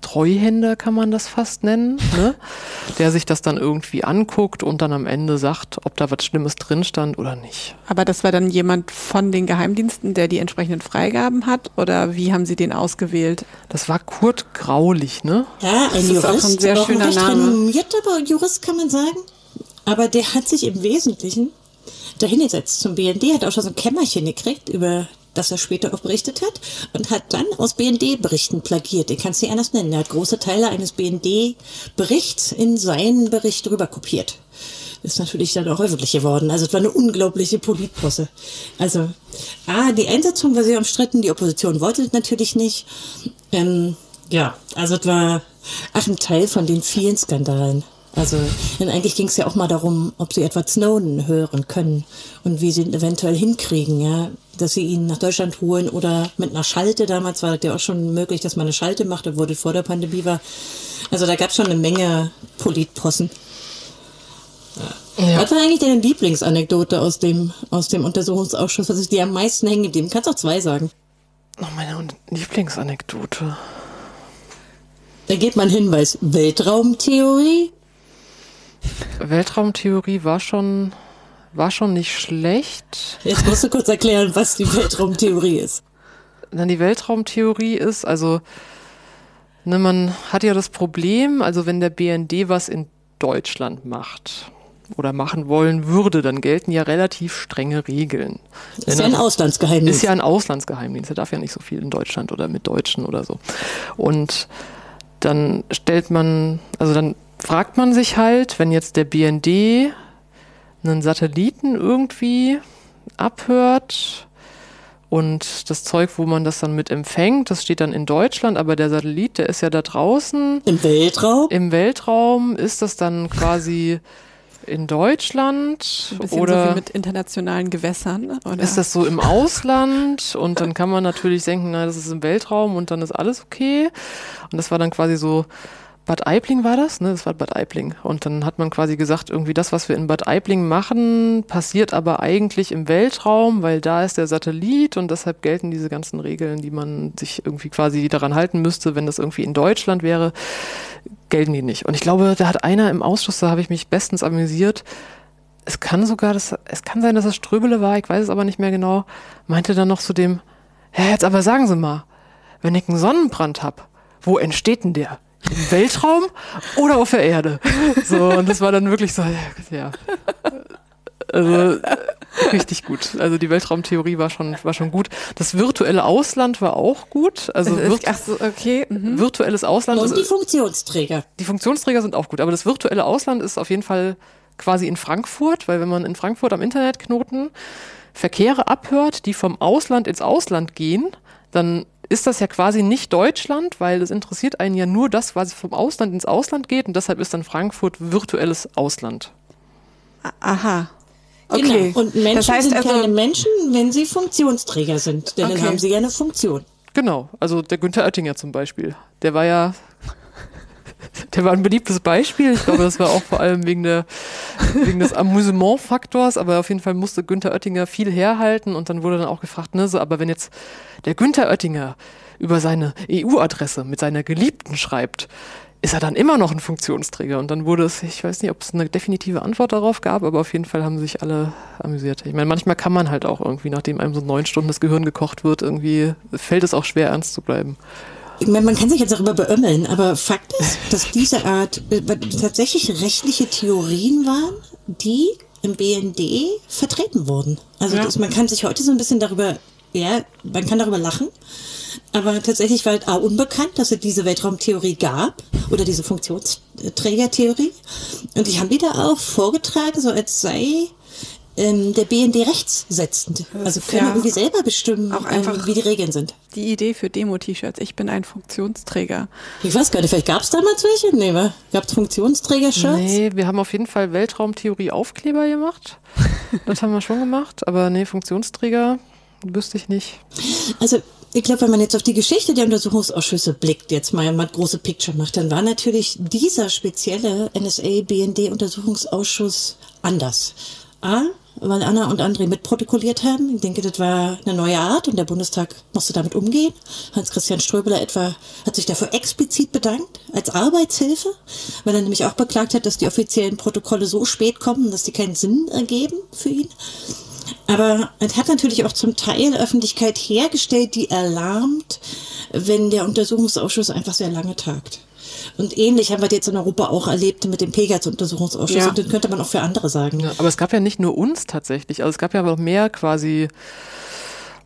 Treuhänder kann man das fast nennen, ne? [laughs] der sich das dann irgendwie anguckt und dann am Ende sagt, ob da was Schlimmes drin stand oder nicht. Aber das war dann jemand von den Geheimdiensten, der die entsprechenden Freigaben hat? Oder wie haben Sie den ausgewählt? Das war Kurt Graulich, ne? Ja, ein Das ist auch Jurist, ein sehr auch schöner ein recht Name. renommierter Jurist, kann man sagen. Aber der hat sich im Wesentlichen dahingesetzt zum BND, hat auch schon so ein Kämmerchen gekriegt, über das er später auch berichtet hat, und hat dann aus BND-Berichten plagiert. Den kannst du nicht anders nennen. Er hat große Teile eines BND-Berichts in seinen Bericht rüber kopiert. Ist natürlich dann auch öffentlich geworden. Also es war eine unglaubliche Politposse. Also, ah, die Einsetzung war sehr umstritten, die Opposition wollte es natürlich nicht. Ähm, ja, also es war ach, ein Teil von den vielen Skandalen. Also, denn eigentlich ging es ja auch mal darum, ob sie Edward Snowden hören können und wie sie ihn eventuell hinkriegen, ja, dass sie ihn nach Deutschland holen oder mit einer Schalte. Damals war das ja auch schon möglich, dass man eine Schalte macht, obwohl das vor der Pandemie war. Also da gab es schon eine Menge Politpossen. Ja. Was war eigentlich deine Lieblingsanekdote aus dem, aus dem Untersuchungsausschuss? Was ist dir am meisten hängen geblieben? Kannst auch zwei sagen. Oh, meine Lieblingsanekdote. Da geht man Hinweis. Weltraumtheorie? Weltraumtheorie war schon, war schon nicht schlecht. Jetzt musst du kurz erklären, was die Weltraumtheorie ist. Dann die Weltraumtheorie ist, also ne, man hat ja das Problem, also wenn der BND was in Deutschland macht oder machen wollen würde, dann gelten ja relativ strenge Regeln. Ist ja ein Auslandsgeheimnis. Ist ja ein Auslandsgeheimdienst, der darf ja nicht so viel in Deutschland oder mit Deutschen oder so. Und dann stellt man, also dann fragt man sich halt, wenn jetzt der BND einen Satelliten irgendwie abhört und das Zeug, wo man das dann mit empfängt, das steht dann in Deutschland, aber der Satellit, der ist ja da draußen Im Weltraum? im Weltraum, ist das dann quasi in Deutschland oder so wie mit internationalen Gewässern? Oder? ist das so im Ausland und dann kann man natürlich denken, na, das ist im Weltraum und dann ist alles okay. Und das war dann quasi so, Bad Aibling war das, ne? Das war Bad Aibling. Und dann hat man quasi gesagt, irgendwie das, was wir in Bad Aibling machen, passiert aber eigentlich im Weltraum, weil da ist der Satellit und deshalb gelten diese ganzen Regeln, die man sich irgendwie quasi daran halten müsste, wenn das irgendwie in Deutschland wäre, gelten die nicht. Und ich glaube, da hat einer im Ausschuss, da habe ich mich bestens amüsiert, es kann sogar, das, es kann sein, dass es Ströbele war, ich weiß es aber nicht mehr genau, meinte dann noch zu dem, ja, jetzt aber sagen Sie mal, wenn ich einen Sonnenbrand hab, wo entsteht denn der? Im Weltraum oder auf der Erde? So, und das war dann wirklich so, ja. Also, richtig gut. Also die Weltraumtheorie war schon, war schon gut. Das virtuelle Ausland war auch gut. Also Äh, virt Ach so, okay. Mhm. virtuelles Ausland Und die ist, Funktionsträger. die Funktionsträger sind auch gut, aber das virtuelle Ausland ist auf jeden Fall quasi in Frankfurt, weil wenn man in Frankfurt am Internetknoten Verkehre abhört, die vom Ausland ins Ausland gehen, dann ist das ja quasi nicht Deutschland, weil es interessiert einen ja nur das, was vom Ausland ins Ausland geht und deshalb ist dann Frankfurt virtuelles Ausland. Aha. Okay. Genau. Und Menschen Das heißt sind also- keine Menschen, wenn sie Funktionsträger sind. Denn Okay. dann haben sie ja eine Funktion. Genau, also der Günther Oettinger zum Beispiel. Der war ja, der war ein beliebtes Beispiel. Ich glaube, das war auch vor allem wegen, der, wegen des Amüsementfaktors, aber auf jeden Fall musste Günther Oettinger viel herhalten und dann wurde dann auch gefragt, ne, so, aber wenn jetzt der Günther Oettinger über seine EU-Adresse mit seiner Geliebten schreibt, ist er dann immer noch ein Funktionsträger? Und dann wurde es, ich weiß nicht, ob es eine definitive Antwort darauf gab, aber auf jeden Fall haben sich alle amüsiert. Ich meine, manchmal kann man halt auch irgendwie, nachdem einem so neun Stunden das Gehirn gekocht wird, irgendwie fällt es auch schwer, ernst zu bleiben. Ich meine, man kann sich jetzt darüber beömmeln, aber Fakt ist, dass diese Art äh, tatsächlich rechtliche Theorien waren, die im BND vertreten wurden. Also Ja. das, man kann sich heute so ein bisschen darüber, ja, man kann darüber lachen, aber tatsächlich war A unbekannt, dass es diese Weltraumtheorie gab oder diese Funktionsträgertheorie. Und die haben die da auch vorgetragen, so als sei ähm, der BND rechtssetzend. Also können ja irgendwie selber bestimmen, auch einfach- ähm, wie die Regeln sind. Die Idee für Demo-T-Shirts. Ich bin ein Funktionsträger. Ich weiß gar nicht, vielleicht gab es damals welche? Nee, gab es Funktionsträger-Shirts? Nee, wir haben auf jeden Fall Weltraumtheorie-Aufkleber gemacht. Das haben wir schon gemacht, aber nee, Funktionsträger wüsste ich nicht. Also ich glaube, wenn man jetzt auf die Geschichte der Untersuchungsausschüsse blickt, jetzt mal mal große Picture macht, dann war natürlich dieser spezielle NSA-BND-Untersuchungsausschuss anders. A, weil Anna und André mitprotokolliert haben. Ich denke, das war eine neue Art und der Bundestag musste damit umgehen. Hans-Christian Ströbeler etwa hat sich dafür explizit bedankt als Arbeitshilfe, weil er nämlich auch beklagt hat, dass die offiziellen Protokolle so spät kommen, dass die keinen Sinn ergeben für ihn. Aber es hat natürlich auch zum Teil Öffentlichkeit hergestellt, die erlahmt, wenn der Untersuchungsausschuss einfach sehr lange tagt. Und ähnlich haben wir das jetzt in Europa auch erlebt mit dem Pegasus-Untersuchungsausschuss. Ja. Und das könnte man auch für andere sagen. Ja, aber es gab ja nicht nur uns tatsächlich, also es gab ja noch mehr quasi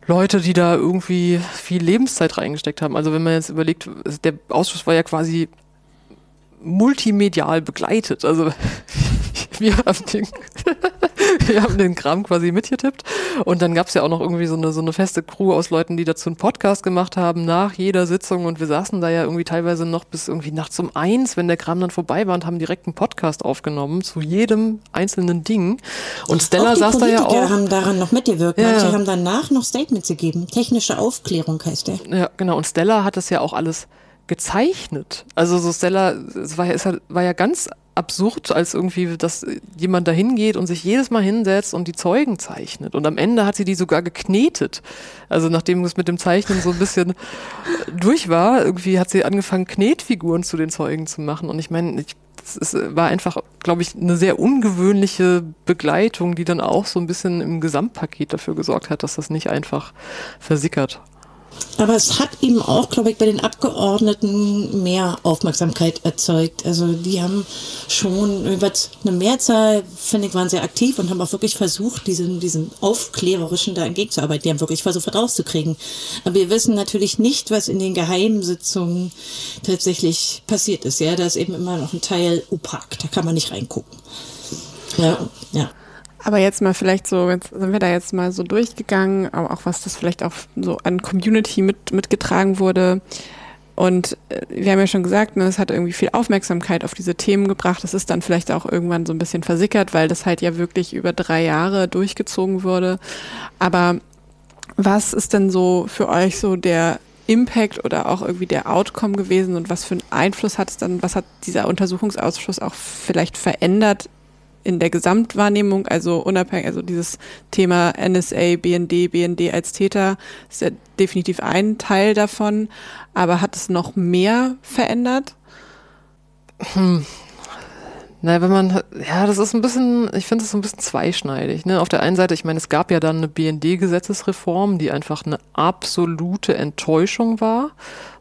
Leute, die da irgendwie viel Lebenszeit reingesteckt haben. Also wenn man jetzt überlegt, der Ausschuss war ja quasi multimedial begleitet. Also [laughs] wir haben den, [laughs] wir haben den Kram quasi mitgetippt und dann gab es ja auch noch irgendwie so eine, so eine feste Crew aus Leuten, die dazu einen Podcast gemacht haben nach jeder Sitzung und wir saßen da ja irgendwie teilweise noch bis irgendwie nachts um eins, wenn der Kram dann vorbei war und haben direkt einen Podcast aufgenommen zu jedem einzelnen Ding und Stella auch die saß da Politiker ja auch. haben daran noch mitgewirkt. Ja, Manche haben danach noch Statements gegeben. Technische Aufklärung heißt der. Ja, genau. Und Stella hat das ja auch alles gezeichnet. Also so Stella, es war, ja- es war ja ganz absurd, als irgendwie, dass jemand da hingeht und sich jedes Mal hinsetzt und die Zeugen zeichnet. Und am Ende hat sie die sogar geknetet. Also nachdem es mit dem Zeichnen so ein bisschen [laughs] durch war, irgendwie hat sie angefangen, Knetfiguren zu den Zeugen zu machen. Und ich meine, ich, es war einfach, glaube ich, eine sehr ungewöhnliche Begleitung, die dann auch so ein bisschen im Gesamtpaket dafür gesorgt hat, dass das nicht einfach versickert. Aber es hat eben auch, glaube ich, bei den Abgeordneten mehr Aufmerksamkeit erzeugt. Also die haben schon jeweils eine Mehrzahl, finde ich, waren sehr aktiv und haben auch wirklich versucht, diesen, diesen Aufklärerischen da entgegenzuarbeiten. Die haben wirklich versucht, rauszukriegen. Aber wir wissen natürlich nicht, was in den Geheimsitzungen tatsächlich passiert ist. Ja, da ist eben immer noch ein Teil opak. Da kann man nicht reingucken. Ja, ja. Aber jetzt mal vielleicht so, jetzt sind wir da jetzt mal so durchgegangen, aber auch was das vielleicht auch so an Community mit, mitgetragen wurde. Und äh, wir haben ja schon gesagt, ne, es hat irgendwie viel Aufmerksamkeit auf diese Themen gebracht. Es ist dann vielleicht auch irgendwann so ein bisschen versickert, weil das halt ja wirklich über drei Jahre durchgezogen wurde. Aber was ist denn so für euch so der Impact oder auch irgendwie der Outcome gewesen und was für einen Einfluss hat es dann, was hat dieser Untersuchungsausschuss auch vielleicht verändert in der Gesamtwahrnehmung, also unabhängig, also dieses Thema NSA, BND, BND als Täter ist ja definitiv ein Teil davon, aber hat es noch mehr verändert? Naja, wenn man, ja, das ist ein bisschen, ich finde es so ein bisschen zweischneidig. Ne? Auf der einen Seite, ich meine, es gab ja dann eine BND-Gesetzesreform, die einfach eine absolute Enttäuschung war.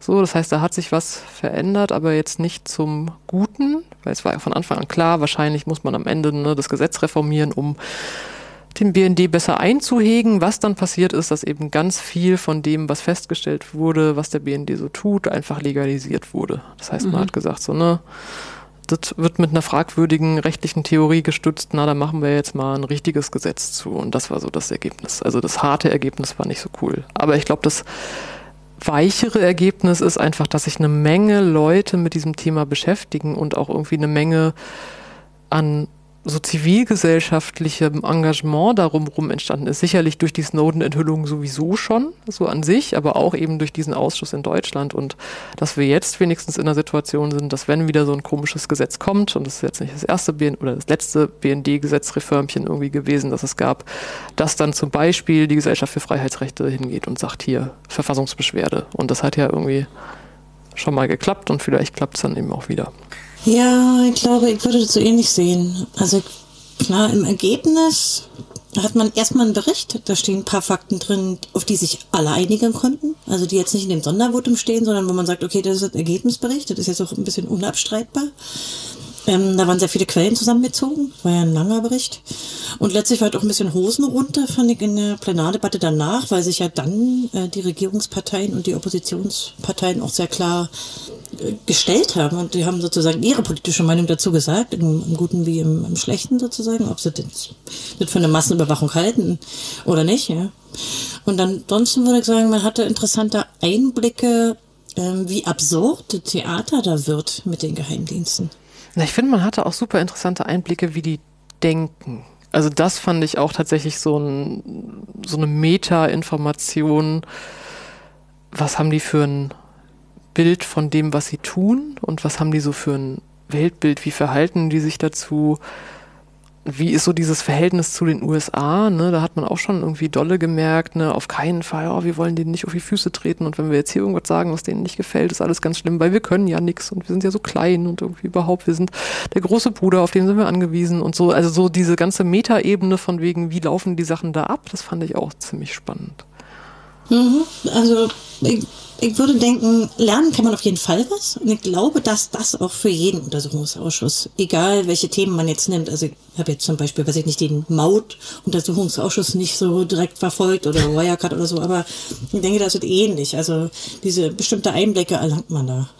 So, das heißt, da hat sich was verändert, aber jetzt nicht zum Guten, weil es war ja von Anfang an klar, wahrscheinlich muss man am Ende ne, das Gesetz reformieren, um den BND besser einzuhegen. Was dann passiert ist, dass eben ganz viel von dem, was festgestellt wurde, was der BND so tut, einfach legalisiert wurde. Das heißt, man hat gesagt, so, ne, das wird mit einer fragwürdigen rechtlichen Theorie gestützt, na, da machen wir jetzt mal ein richtiges Gesetz zu. Und das war so das Ergebnis. Also das harte Ergebnis war nicht so cool. Aber ich glaube, das weichere Ergebnis ist einfach, dass sich eine Menge Leute mit diesem Thema beschäftigen und auch irgendwie eine Menge an so zivilgesellschaftlichem Engagement darum rum entstanden ist. Sicherlich durch die Snowden-Enthüllung sowieso schon, so an sich, aber auch eben durch diesen Ausschuss in Deutschland und dass wir jetzt wenigstens in der Situation sind, dass wenn wieder so ein komisches Gesetz kommt, und das ist jetzt nicht das erste BN oder das letzte BND-Gesetzreformchen irgendwie gewesen, das es gab, dass dann zum Beispiel die Gesellschaft für Freiheitsrechte hingeht und sagt hier Verfassungsbeschwerde. Und das hat ja irgendwie schon mal geklappt und vielleicht klappt es dann eben auch wieder. Ja, ich glaube, ich würde das so ähnlich sehen. Also klar, im Ergebnis hat man erstmal einen Bericht, da stehen ein paar Fakten drin, auf die sich alle einigen konnten. Also die jetzt nicht in dem Sondervotum stehen, sondern wo man sagt, okay, das ist ein Ergebnisbericht, das ist jetzt auch ein bisschen unabstreitbar. Ähm, da waren sehr viele Quellen zusammengezogen, war ja ein langer Bericht. Und letztlich war halt auch ein bisschen Hosen runter, fand ich in der Plenardebatte danach, weil sich ja dann äh, die Regierungsparteien und die Oppositionsparteien auch sehr klar gestellt haben. Und die haben sozusagen ihre politische Meinung dazu gesagt, im, im Guten wie im, im, Schlechten sozusagen, ob sie das, das für eine Massenüberwachung halten oder nicht. Ja. Und ansonsten würde ich sagen, man hatte interessante Einblicke, ähm, wie absurd Theater da wird mit den Geheimdiensten. Na, ich finde, man hatte auch super interessante Einblicke, wie die denken. Also das fand ich auch tatsächlich so, ein, so eine Meta-Information. Was haben die für ein Bild von dem, was sie tun und was haben die so für ein Weltbild, wie verhalten die sich dazu? wie ist so dieses Verhältnis zu den USA? Ne? Da hat man auch schon irgendwie dolle gemerkt, ne? auf keinen Fall, oh, wir wollen denen nicht auf die Füße treten und wenn wir jetzt hier irgendwas sagen, was denen nicht gefällt, ist alles ganz schlimm, weil wir können ja nichts und wir sind ja so klein und irgendwie überhaupt, wir sind der große Bruder, auf den sind wir angewiesen und so. Also so diese ganze Metaebene von wegen, wie laufen die Sachen da ab, das fand ich auch ziemlich spannend. Mhm. Also ich ich würde denken, lernen kann man auf jeden Fall was. Und ich glaube, dass das auch für jeden Untersuchungsausschuss, egal welche Themen man jetzt nimmt, also ich habe jetzt zum Beispiel, weiß ich nicht, den Maut-Untersuchungsausschuss nicht so direkt verfolgt oder Wirecard oder so, aber ich denke, das wird ähnlich. Also diese bestimmte Einblicke erlangt man da.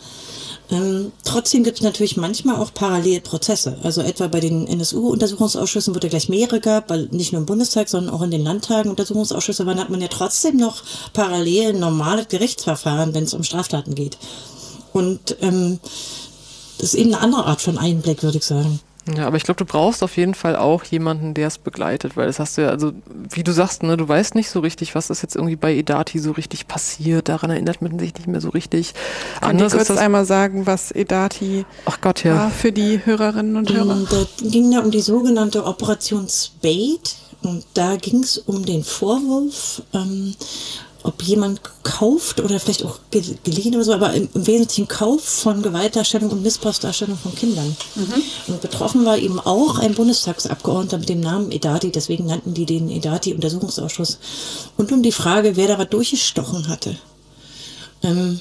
Ähm, trotzdem gibt es natürlich manchmal auch Parallelprozesse. Also etwa bei den NSU-Untersuchungsausschüssen, es gleich mehrere gab, weil nicht nur im Bundestag, sondern auch in den Landtagen Untersuchungsausschüsse waren, hat man ja trotzdem noch parallel normale Gerichtsverfahren, wenn es um Straftaten geht. Und ähm, das ist eben eine andere Art von Einblick, würde ich sagen. Ja, aber ich glaube, du brauchst auf jeden Fall auch jemanden, der es begleitet, weil das hast du ja, also wie du sagst, ne, du weißt nicht so richtig, was ist jetzt irgendwie bei Edati so richtig passiert. Daran erinnert man sich nicht mehr so richtig. Kann Anders kurz einmal sagen, was Edati Ach Gott, ja. war für die Hörerinnen und Hörer? Da ging ja um die sogenannte Operation Spade. Und da ging es um den Vorwurf, ähm, ob jemand kauft oder vielleicht auch geliehen oder so, aber im, im Wesentlichen Kauf von Gewaltdarstellung und Missbrauchsdarstellung von Kindern. Mhm. Und betroffen war eben auch ein Bundestagsabgeordneter mit dem Namen Edati, deswegen nannten die den Edati-Untersuchungsausschuss. Und um die Frage, wer da was durchgestochen hatte. Ähm,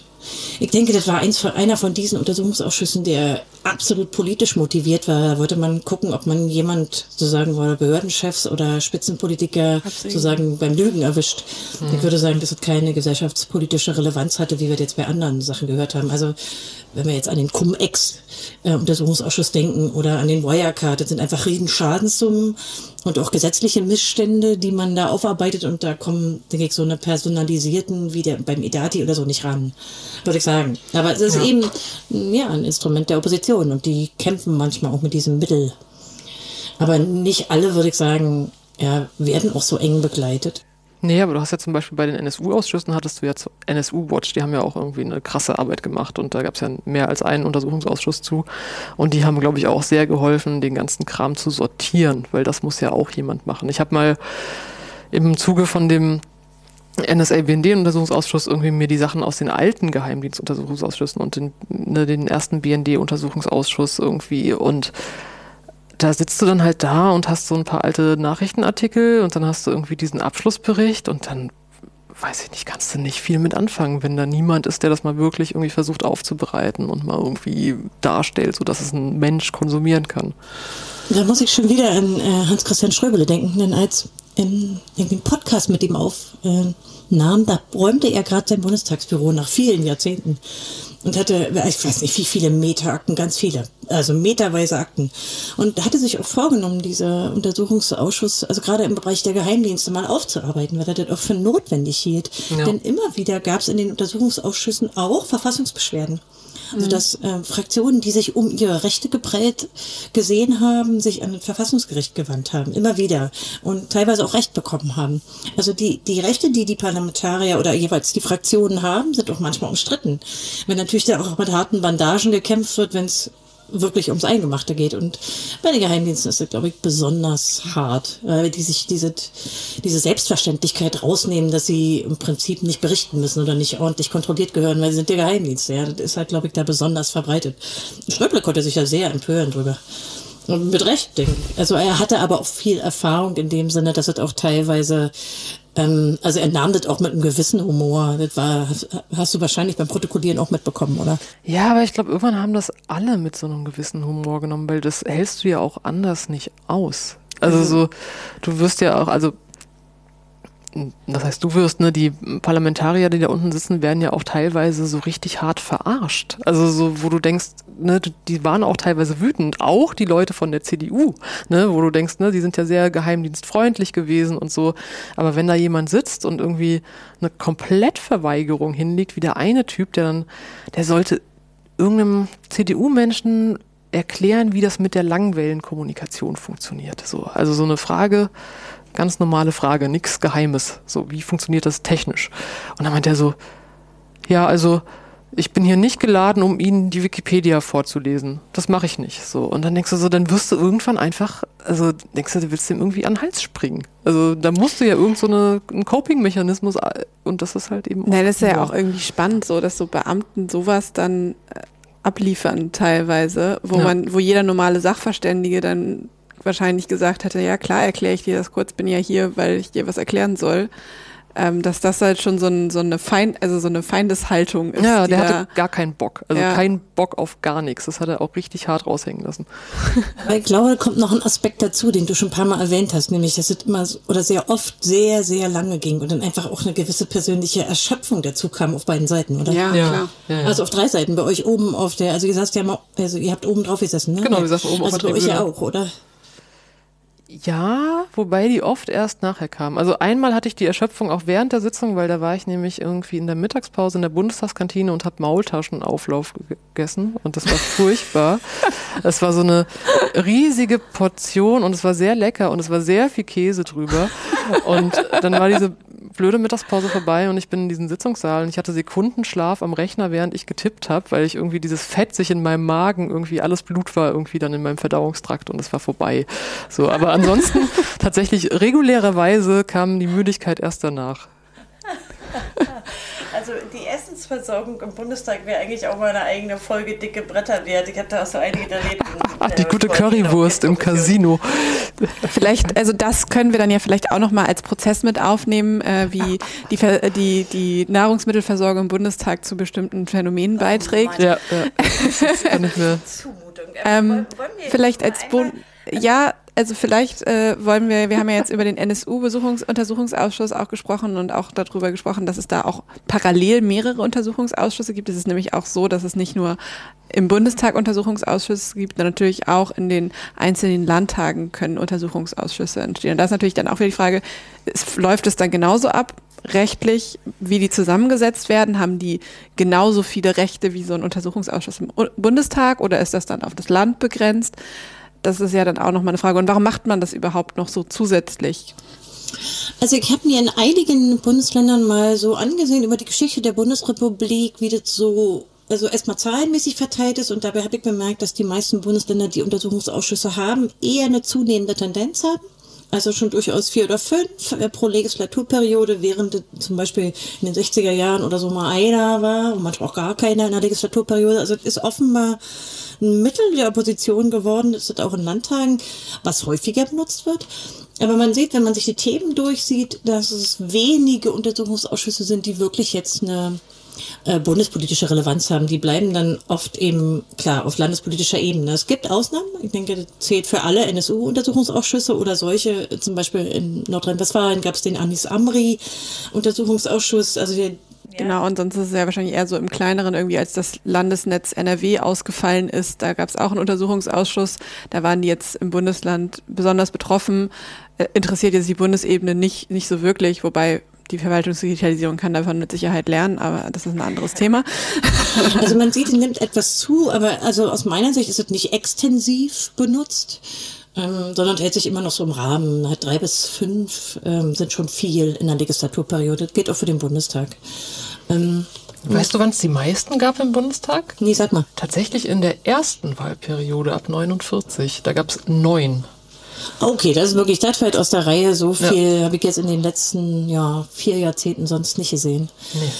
ich denke, das war eins von, einer von diesen Untersuchungsausschüssen, der absolut politisch motiviert war. Da wollte man gucken, ob man jemand, sozusagen, oder Behördenchefs oder Spitzenpolitiker sozusagen beim Lügen erwischt. Mhm. Ich würde sagen, dass es keine gesellschaftspolitische Relevanz hatte, wie wir jetzt bei anderen Sachen gehört haben. Also, wenn wir jetzt an den Cum-Ex-Untersuchungsausschuss denken oder an den Wirecard, das sind einfach riesen Schadenssummen und auch gesetzliche Missstände, die man da aufarbeitet und da kommen, denke ich, so eine personalisierten wie der, beim Edati oder so nicht ran würde ich sagen. Aber es ist ja. eben ja, ein Instrument der Opposition und die kämpfen manchmal auch mit diesem Mittel. Aber nicht alle, würde ich sagen, ja, werden auch so eng begleitet. Nee, aber du hast ja zum Beispiel bei den NSU-Ausschüssen hattest du ja NSU-Watch, die haben ja auch irgendwie eine krasse Arbeit gemacht und da gab es ja mehr als einen Untersuchungsausschuss zu. Und die haben, glaube ich, auch sehr geholfen, den ganzen Kram zu sortieren, weil das muss ja auch jemand machen. Ich habe mal im Zuge von dem NSA-BND-Untersuchungsausschuss irgendwie mir die Sachen aus den alten Geheimdienstuntersuchungsausschüssen und den, ne, den ersten BND-Untersuchungsausschuss irgendwie und da sitzt du dann halt da und hast so ein paar alte Nachrichtenartikel und dann hast du irgendwie diesen Abschlussbericht und dann weiß ich nicht, kannst du nicht viel mit anfangen, wenn da niemand ist, der das mal wirklich irgendwie versucht aufzubereiten und mal irgendwie darstellt, sodass es ein Mensch konsumieren kann. Da muss ich schon wieder an äh, Hans-Christian Schröbele denken, denn als in, in dem Podcast mit ihm aufnahm, äh, da räumte er gerade sein Bundestagsbüro nach vielen Jahrzehnten und hatte, ich weiß nicht, wie viele Meta-Akten, ganz viele, also meterweise Akten. Und hatte sich auch vorgenommen, dieser Untersuchungsausschuss, also gerade im Bereich der Geheimdienste mal aufzuarbeiten, weil er das auch für notwendig hielt. Ja. Denn immer wieder gab es in den Untersuchungsausschüssen auch Verfassungsbeschwerden. Also dass äh, Fraktionen, die sich um ihre Rechte geprellt gesehen haben, sich an das Verfassungsgericht gewandt haben, immer wieder und teilweise auch Recht bekommen haben. Also die, die Rechte, die die Parlamentarier oder jeweils die Fraktionen haben, sind auch manchmal umstritten. Wenn natürlich da auch mit harten Bandagen gekämpft wird, wenn es wirklich ums Eingemachte geht. Und bei den Geheimdiensten ist es, glaube ich, besonders hart, weil die sich diese, diese Selbstverständlichkeit rausnehmen, dass sie im Prinzip nicht berichten müssen oder nicht ordentlich kontrolliert gehören, weil sie sind der Geheimdienste. Ja, das ist halt, glaube ich, da besonders verbreitet. Schröble konnte sich ja sehr empören drüber. Und mit Recht, denke ich. Also er hatte aber auch viel Erfahrung in dem Sinne, dass es auch teilweise ähm, also er nahm das auch mit einem gewissen Humor. Das war, hast du wahrscheinlich beim Protokollieren auch mitbekommen, oder? Ja, aber ich glaube, irgendwann haben das alle mit so einem gewissen Humor genommen, weil das hältst du ja auch anders nicht aus. Also mhm. so, du wirst ja auch, also das heißt, du wirst, ne, die Parlamentarier, die da unten sitzen, werden ja auch teilweise so richtig hart verarscht. Also so, wo du denkst, ne, die waren auch teilweise wütend, auch die Leute von der CDU, ne, wo du denkst, ne, die sind ja sehr geheimdienstfreundlich gewesen und so. Aber wenn da jemand sitzt und irgendwie eine Komplettverweigerung hinlegt, wie der eine Typ, der dann, der sollte irgendeinem CDU-Menschen erklären, wie das mit der Langwellenkommunikation funktioniert. So, also so eine Frage, Ganz normale Frage, nichts Geheimes. So, wie funktioniert das technisch? Und dann meint er so, ja, also ich bin hier nicht geladen, um Ihnen die Wikipedia vorzulesen. Das mache ich nicht. So. Und dann denkst du so, dann wirst du irgendwann einfach, also denkst du, du willst dem irgendwie an den Hals springen. Also da musst du ja irgend so eine, einen Coping-Mechanismus und das ist halt eben. Nein, das ist ja auch irgendwie spannend, so dass so Beamten sowas dann äh, abliefern teilweise, wo ja. man, wo jeder normale Sachverständige dann wahrscheinlich gesagt hätte, ja klar, erkläre ich dir das kurz, bin ja hier, weil ich dir was erklären soll. Ähm, dass das halt schon so, ein, so eine Feind, also so eine Feindeshaltung ist. Ja, der hatte gar keinen Bock. Also ja. keinen Bock auf gar nichts. Das hat er auch richtig hart raushängen lassen. [laughs] Aber ich glaube, da kommt noch ein Aspekt dazu, den du schon ein paar Mal erwähnt hast, nämlich, dass es immer oder sehr oft sehr, sehr lange ging und dann einfach auch eine gewisse persönliche Erschöpfung dazu kam auf beiden Seiten, oder? Ja, ja. klar. Ja, ja. Also auf drei Seiten. Bei euch oben auf der, also ihr saßt ja mal, also ihr habt oben drauf gesessen, ne? Genau, wir saßen oben also auf der bei euch ja auch, oder? Ja, wobei die oft erst nachher kamen. Also einmal hatte ich die Erschöpfung auch während der Sitzung, weil da war ich nämlich irgendwie in der Mittagspause in der Bundestagskantine und habe Maultaschenauflauf gegessen und das war [laughs] furchtbar. Es war so eine riesige Portion und es war sehr lecker und es war sehr viel Käse drüber und dann war diese blöde Mittagspause vorbei und ich bin in diesen Sitzungssaal und ich hatte Sekundenschlaf am Rechner, während ich getippt habe, weil ich irgendwie dieses Fett sich in meinem Magen irgendwie alles Blut war irgendwie dann in meinem Verdauungstrakt und es war vorbei. So, aber ansonsten [laughs] tatsächlich regulärerweise kam die Müdigkeit erst danach. Also die Essensversorgung im Bundestag wäre eigentlich auch mal eine eigene Folge dicke Bretter wert. Ich habe da auch so einige erlebt. [laughs] Ach, die gute Currywurst im Casino. Vielleicht, also das können wir dann ja vielleicht auch noch mal als Prozess mit aufnehmen, äh, wie die, die, die Nahrungsmittelversorgung im Bundestag zu bestimmten Phänomenen beiträgt. Oh, ja, ja. Das kann ich mir. Ähm, vielleicht als Bund ja, also vielleicht äh, wollen wir, wir haben ja jetzt über den NSU-Untersuchungsausschuss auch gesprochen und auch darüber gesprochen, dass es da auch parallel mehrere Untersuchungsausschüsse gibt. Es ist nämlich auch so, dass es nicht nur im Bundestag Untersuchungsausschüsse gibt, sondern natürlich auch in den einzelnen Landtagen können Untersuchungsausschüsse entstehen. Und da ist natürlich dann auch wieder die Frage, es, läuft es dann genauso ab? rechtlich, wie die zusammengesetzt werden? Haben die genauso viele Rechte wie so ein Untersuchungsausschuss im Bundestag oder ist das dann auf das Land begrenzt? Das ist ja dann auch nochmal eine Frage. Und warum macht man das überhaupt noch so zusätzlich? Also ich habe mir in einigen Bundesländern mal so angesehen über die Geschichte der Bundesrepublik, wie das so also erstmal zahlenmäßig verteilt ist und dabei habe ich bemerkt, dass die meisten Bundesländer, die Untersuchungsausschüsse haben, eher eine zunehmende Tendenz haben. Also schon durchaus vier oder fünf äh, pro Legislaturperiode, während zum Beispiel in den 60er Jahren oder so mal einer war und manchmal auch gar keiner in der Legislaturperiode. Also es ist offenbar Mittel der Opposition geworden, ist auch in Landtagen, was häufiger benutzt wird. Aber man sieht, wenn man sich die Themen durchsieht, dass es wenige Untersuchungsausschüsse sind, die wirklich jetzt eine äh, bundespolitische Relevanz haben. Die bleiben dann oft eben, klar, auf landespolitischer Ebene. Es gibt Ausnahmen. Ich denke, das zählt für alle NSU-Untersuchungsausschüsse oder solche. Zum Beispiel in Nordrhein-Westfalen gab es den Anis Amri-Untersuchungsausschuss. Also der, Genau, und sonst ist es ja wahrscheinlich eher so im Kleineren irgendwie, als das Landesnetz NRW ausgefallen ist. Da gab es auch einen Untersuchungsausschuss. Da waren die jetzt im Bundesland besonders betroffen. Äh, interessiert jetzt die Bundesebene nicht, nicht so wirklich, wobei die Verwaltungsdigitalisierung kann davon mit Sicherheit lernen, aber das ist ein anderes Thema. [laughs] Also man sieht, [laughs] es nimmt etwas zu, aber also aus meiner Sicht ist es nicht extensiv benutzt. Ähm, sondern hält sich immer noch so im Rahmen. Halt drei bis fünf ähm, sind schon viel in der Legislaturperiode. Das geht auch für den Bundestag. Ähm, Weißt du, wann es die meisten gab im Bundestag? nee, sag mal. Tatsächlich in der ersten Wahlperiode ab 49. Da gab es neun. Okay, das ist wirklich, das fällt aus der Reihe. So viel habe ich jetzt in den letzten ja, vier Jahrzehnten sonst nicht gesehen. Nee.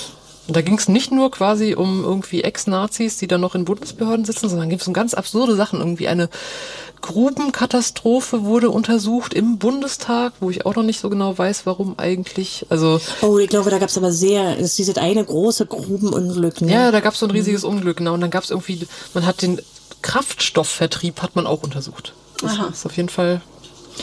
Und da ging es nicht nur quasi um irgendwie Ex-Nazis, die dann noch in Bundesbehörden sitzen, sondern gibt es um ganz absurde Sachen. Irgendwie eine Grubenkatastrophe wurde untersucht im Bundestag, wo ich auch noch nicht so genau weiß, warum eigentlich. Also Oh, ich glaube, da gab es aber sehr, ist dieses eine große Grubenunglück. Ne? ja, da gab es so ein riesiges Unglück, genau. Und dann gab es irgendwie, man hat den Kraftstoffvertrieb hat man auch untersucht. Das Aha. ist auf jeden Fall.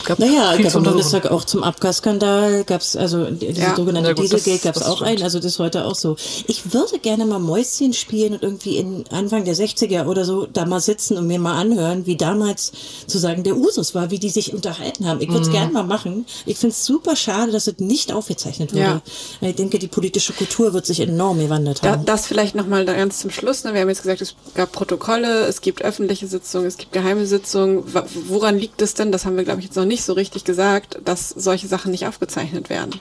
Gab Naja, gab untersuchen. Bundestag auch zum Abgasskandal, gab es also diese Ja. sogenannte gut, Dieselgate gab es auch stimmt. ein, also das ist heute auch so. Ich würde gerne mal Mäuschen spielen und irgendwie in Anfang der 60er oder so da mal sitzen und mir mal anhören, wie damals zu sagen der Usus war, wie die sich unterhalten haben. Ich würde es Mhm. gerne mal machen. Ich finde es super schade, dass es nicht aufgezeichnet wurde. Ich denke, die politische Kultur wird sich enorm gewandelt Da, haben. das vielleicht nochmal ganz zum Schluss. Ne? Wir haben jetzt gesagt, es gab Protokolle, es gibt öffentliche Sitzungen, es gibt geheime Sitzungen. Woran liegt es denn, das haben wir, glaube ich, jetzt noch nicht so richtig gesagt, dass solche Sachen nicht aufgezeichnet werden?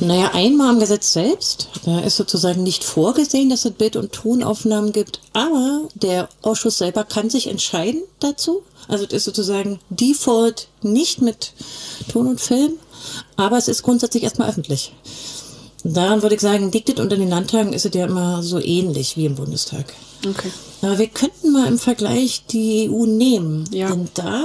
Naja, einmal am Gesetz selbst. Da ist sozusagen nicht vorgesehen, dass es Bild- und Tonaufnahmen gibt, aber der Ausschuss selber kann sich entscheiden dazu. Also es ist sozusagen Default nicht mit Ton und Film, aber es ist grundsätzlich erstmal öffentlich. Daran würde ich sagen, liegt es unter den Landtagen, ist es ja immer so ähnlich wie im Bundestag. Okay. Aber wir könnten mal im Vergleich die EU nehmen. Ja. Denn da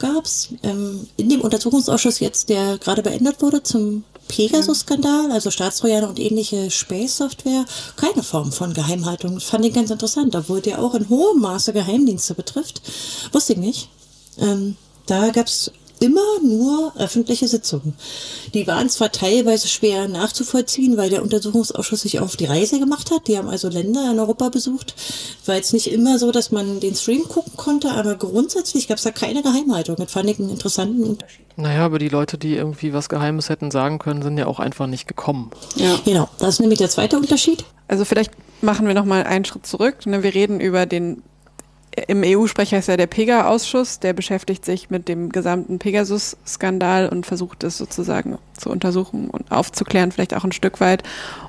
gab es ähm, in dem Untersuchungsausschuss jetzt, der gerade beendet wurde zum Pegasus-Skandal, also Staatstrojaner und ähnliche Space-Software, keine Form von Geheimhaltung. Das fand ich ganz interessant, obwohl der auch in hohem Maße Geheimdienste betrifft. Wusste ich nicht. Ähm, da gab es immer nur öffentliche Sitzungen. Die waren zwar teilweise schwer nachzuvollziehen, weil der Untersuchungsausschuss sich auf die Reise gemacht hat. Die haben also Länder in Europa besucht. War jetzt nicht immer so, dass man den Stream gucken konnte, aber grundsätzlich gab es da keine Geheimhaltung. Das fand ich einen interessanten Unterschied. Naja, aber die Leute, die irgendwie was Geheimes hätten sagen können, sind ja auch einfach nicht gekommen. Ja. Genau, das ist nämlich der zweite Unterschied. Also vielleicht machen wir nochmal einen Schritt zurück. Ne? Wir reden über den, im EU-Sprecher ist ja der PEGA-Ausschuss, der beschäftigt sich mit dem gesamten Pegasus-Skandal und versucht es sozusagen zu untersuchen und aufzuklären, vielleicht auch ein Stück weit.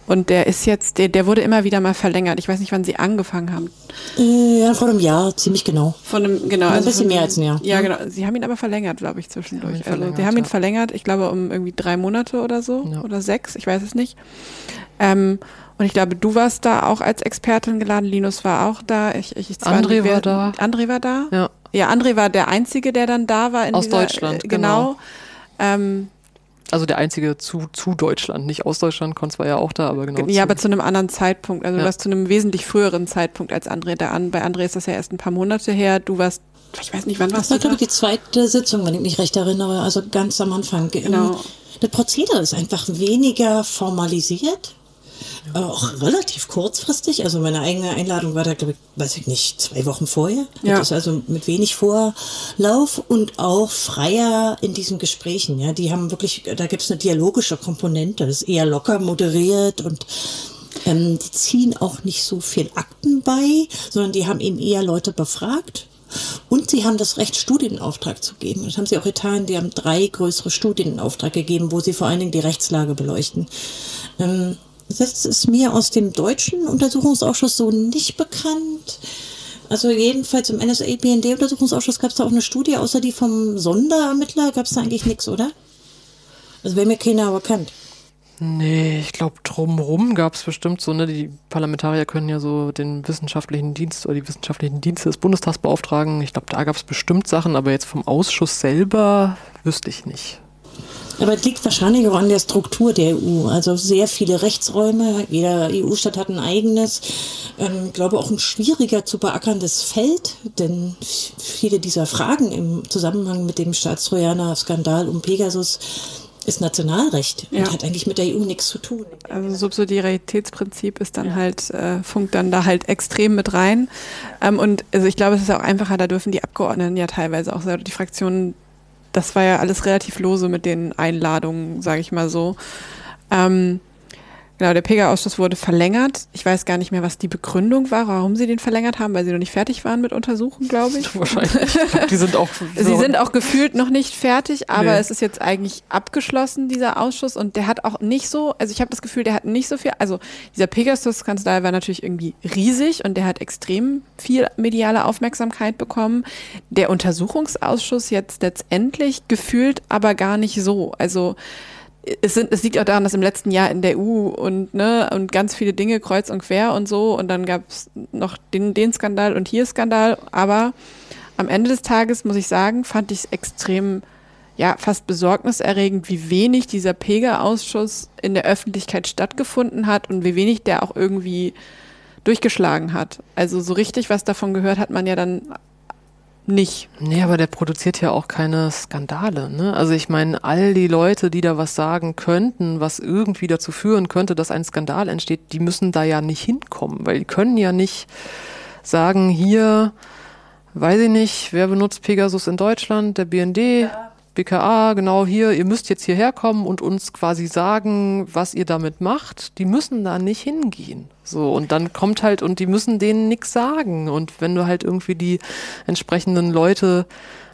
Und der ist jetzt, der, der wurde immer wieder mal verlängert. Ich weiß nicht, wann sie angefangen haben. Äh, ja, vor einem Jahr, ziemlich genau. Von einem, genau. Ein also bisschen von mehr als ein Jahr. Ja, genau. Sie haben ihn aber verlängert, glaube ich, zwischendurch. ihn also die haben ihn ja. verlängert, ich glaube, um irgendwie drei Monate oder so Ja. oder sechs, ich weiß es nicht. Ähm, und ich glaube, du warst da auch als Expertin geladen, Linus war auch da. Ich, ich, André war da. André war da? Ja. Ja, André war der Einzige, der dann da war. In Aus dieser, Deutschland, äh, Genau. genau. Ähm, Also der einzige zu, zu Deutschland, nicht aus Deutschland, Konz war ja auch da, aber genau. ja, zu. aber zu einem anderen Zeitpunkt. Also Ja. du warst zu einem wesentlich früheren Zeitpunkt als André da an. Bei André ist das ja erst ein paar Monate her. Du warst, ich weiß nicht, wann Das warst war, du glaube da? ich, die zweite Sitzung, wenn ich mich recht erinnere, also ganz am Anfang. Genau. Das Prozedere ist einfach weniger formalisiert, auch relativ kurzfristig. Also meine eigene Einladung war da, glaube ich, weiß ich nicht, zwei Wochen vorher. Ja. Das ist also mit wenig Vorlauf und auch freier in diesen Gesprächen. Ja, die haben wirklich, da gibt es eine dialogische Komponente. Das ist eher locker moderiert und ähm, die ziehen auch nicht so viel Akten bei, sondern die haben eben eher Leute befragt. Und sie haben das Recht, Studien in Auftrag zu geben. Das haben sie auch getan. Die haben drei größere Studien in Auftrag gegeben, wo sie vor allen Dingen die Rechtslage beleuchten. Ähm, das ist mir aus dem deutschen Untersuchungsausschuss so nicht bekannt. Also jedenfalls im NSA-BND-Untersuchungsausschuss gab es da auch eine Studie, außer die vom Sonderermittler gab es da eigentlich nichts, oder? Also wäre mir keiner bekannt. Nee, ich glaube, drumrum gab es bestimmt so, ne, die Parlamentarier können ja so den wissenschaftlichen Dienst oder die wissenschaftlichen Dienste des Bundestags beauftragen. Ich glaube, da gab es bestimmt Sachen, aber jetzt vom Ausschuss selber wüsste ich nicht. Aber es liegt wahrscheinlich auch an der Struktur der EU. Also sehr viele Rechtsräume. Jeder EU-Staat hat ein eigenes. Ähm, ich glaube auch ein schwieriger zu beackerndes Feld, denn viele dieser Fragen im Zusammenhang mit dem Staatstrojaner-Skandal um Pegasus ist Nationalrecht Ja. und hat eigentlich mit der EU nichts zu tun. Also Subsidiaritätsprinzip ist dann halt, äh, funkt dann da halt extrem mit rein. Ähm, und also ich glaube, es ist auch einfacher, da dürfen die Abgeordneten ja teilweise auch, selber, die Fraktionen das war ja alles relativ lose mit den Einladungen, sage ich mal so. Ähm, Genau, der Pega-Ausschuss wurde verlängert. Ich weiß gar nicht mehr, was die Begründung war, warum sie den verlängert haben, weil sie noch nicht fertig waren mit Untersuchen, glaube ich. [laughs] Wahrscheinlich. Ich glaub, die sind auch. [laughs] sie sind auch gefühlt noch nicht fertig, aber nee. es ist jetzt eigentlich abgeschlossen, dieser Ausschuss. Und der hat auch nicht so, also ich habe das Gefühl, der hat nicht so viel, also dieser Pegasus-Skandal war natürlich irgendwie riesig und der hat extrem viel mediale Aufmerksamkeit bekommen. Der Untersuchungsausschuss jetzt letztendlich gefühlt aber gar nicht so. Also es, sind, es liegt auch daran, dass im letzten Jahr in der EU und, ne, und ganz viele Dinge kreuz und quer und so und dann gab es noch den, den Skandal und hier Skandal, aber am Ende des Tages muss ich sagen, fand ich es extrem, ja, fast besorgniserregend, wie wenig dieser Pega-Ausschuss in der Öffentlichkeit stattgefunden hat und wie wenig der auch irgendwie durchgeschlagen hat. Also so richtig was davon gehört hat man ja dann nicht. Nee, aber der produziert ja auch keine Skandale. Ne? Also ich meine, all die Leute, die da was sagen könnten, was irgendwie dazu führen könnte, dass ein Skandal entsteht, die müssen da ja nicht hinkommen, weil die können ja nicht sagen, hier, weiß ich nicht, wer benutzt Pegasus in Deutschland, der BND. Ja. BKA, genau hier, ihr müsst jetzt hierher kommen und uns quasi sagen, was ihr damit macht. Die müssen da nicht hingehen. So, und dann kommt halt, und die müssen denen nichts sagen. Und wenn du halt irgendwie die entsprechenden Leute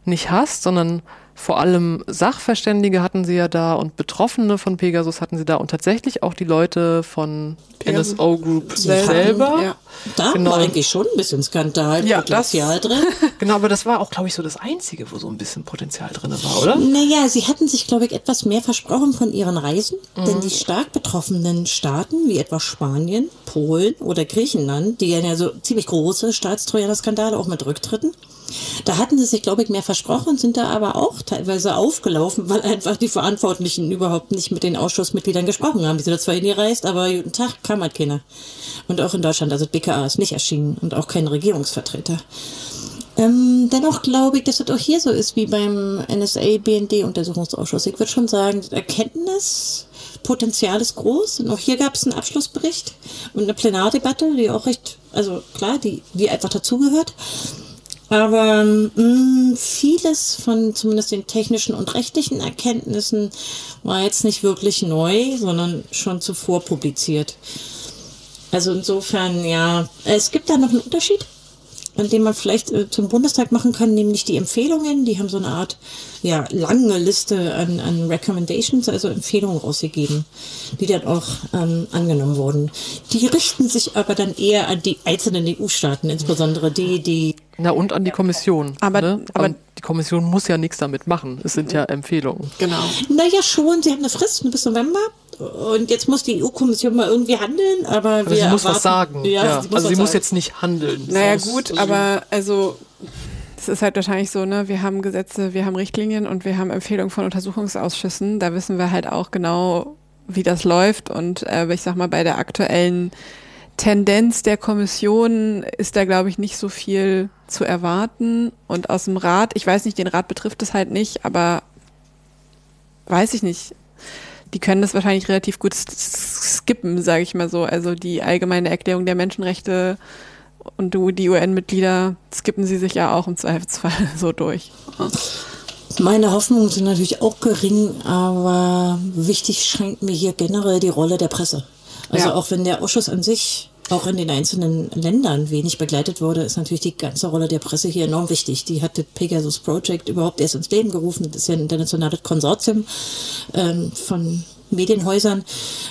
nicht hast, sondern vor allem Sachverständige hatten sie ja da und Betroffene von Pegasus hatten sie da und tatsächlich auch die Leute von Pegasus. NSO Group selber. Hatten, ja. Da genau. war eigentlich schon ein bisschen Skandal, ja, Potenzial das, drin. [laughs] genau, aber das war auch, glaube ich, so das Einzige, wo so ein bisschen Potenzial drin war, oder? Naja, sie hatten sich, glaube ich, etwas mehr versprochen von ihren Reisen, mhm. denn die stark betroffenen Staaten, wie etwa Spanien, Polen oder Griechenland, die ja so ziemlich große Staatstrojaner-Skandale auch mit Rücktritten, da hatten sie sich, glaube ich, mehr versprochen, sind da aber auch teilweise aufgelaufen, weil einfach die Verantwortlichen überhaupt nicht mit den Ausschussmitgliedern gesprochen haben. Die sind da zwar hingereist, aber guten Tag, kam halt keiner. Und auch in Deutschland, also BKA ist nicht erschienen und auch kein Regierungsvertreter. Ähm, dennoch glaube ich, dass es auch hier so ist wie beim NSA-BND-Untersuchungsausschuss. Ich würde schon sagen, Erkenntnispotenzial ist groß. Und auch hier gab es einen Abschlussbericht und eine Plenardebatte, die auch recht, also klar, die, die einfach dazugehört. Aber mh, mm, vieles von zumindest den technischen und rechtlichen Erkenntnissen war jetzt nicht wirklich neu, sondern schon zuvor publiziert. Also insofern, ja, es gibt da noch einen Unterschied an dem man vielleicht äh, zum Bundestag machen kann, nämlich die Empfehlungen. Die haben so eine Art ja, lange Liste an, an Recommendations, also Empfehlungen rausgegeben, die dann auch ähm, angenommen wurden. Die richten sich aber dann eher an die einzelnen EU-Staaten, insbesondere die, die. Na und an die Kommission. Aber, ne? aber die Kommission muss ja nichts damit machen. Es sind ja Empfehlungen. Genau. Naja, schon. Sie haben eine Frist bis November. Und jetzt muss die EU-Kommission mal irgendwie handeln, aber, aber wir sie muss was sagen. Ja, ja. Sie also sie sagen. muss jetzt nicht handeln. Naja gut, also aber also es ist halt wahrscheinlich so, ne, wir haben Gesetze, wir haben Richtlinien und wir haben Empfehlungen von Untersuchungsausschüssen. Da wissen wir halt auch genau, wie das läuft. Und äh, ich sag mal, bei der aktuellen Tendenz der Kommission ist da, glaube ich, nicht so viel zu erwarten. Und aus dem Rat, ich weiß nicht, den Rat betrifft es halt nicht, aber weiß ich nicht die können das wahrscheinlich relativ gut skippen, sage ich mal so. Also die allgemeine Erklärung der Menschenrechte und du, die UN-Mitglieder skippen sie sich ja auch im Zweifelsfall [laughs] so durch. Meine Hoffnungen sind natürlich auch gering, aber wichtig scheint mir hier generell die Rolle der Presse. Also ja. auch wenn der Ausschuss an sich auch in den einzelnen Ländern wenig begleitet wurde, ist natürlich die ganze Rolle der Presse hier enorm wichtig. Die hat das Pegasus Project überhaupt erst ins Leben gerufen. Das ist ja ein internationales Konsortium ähm, von Medienhäusern.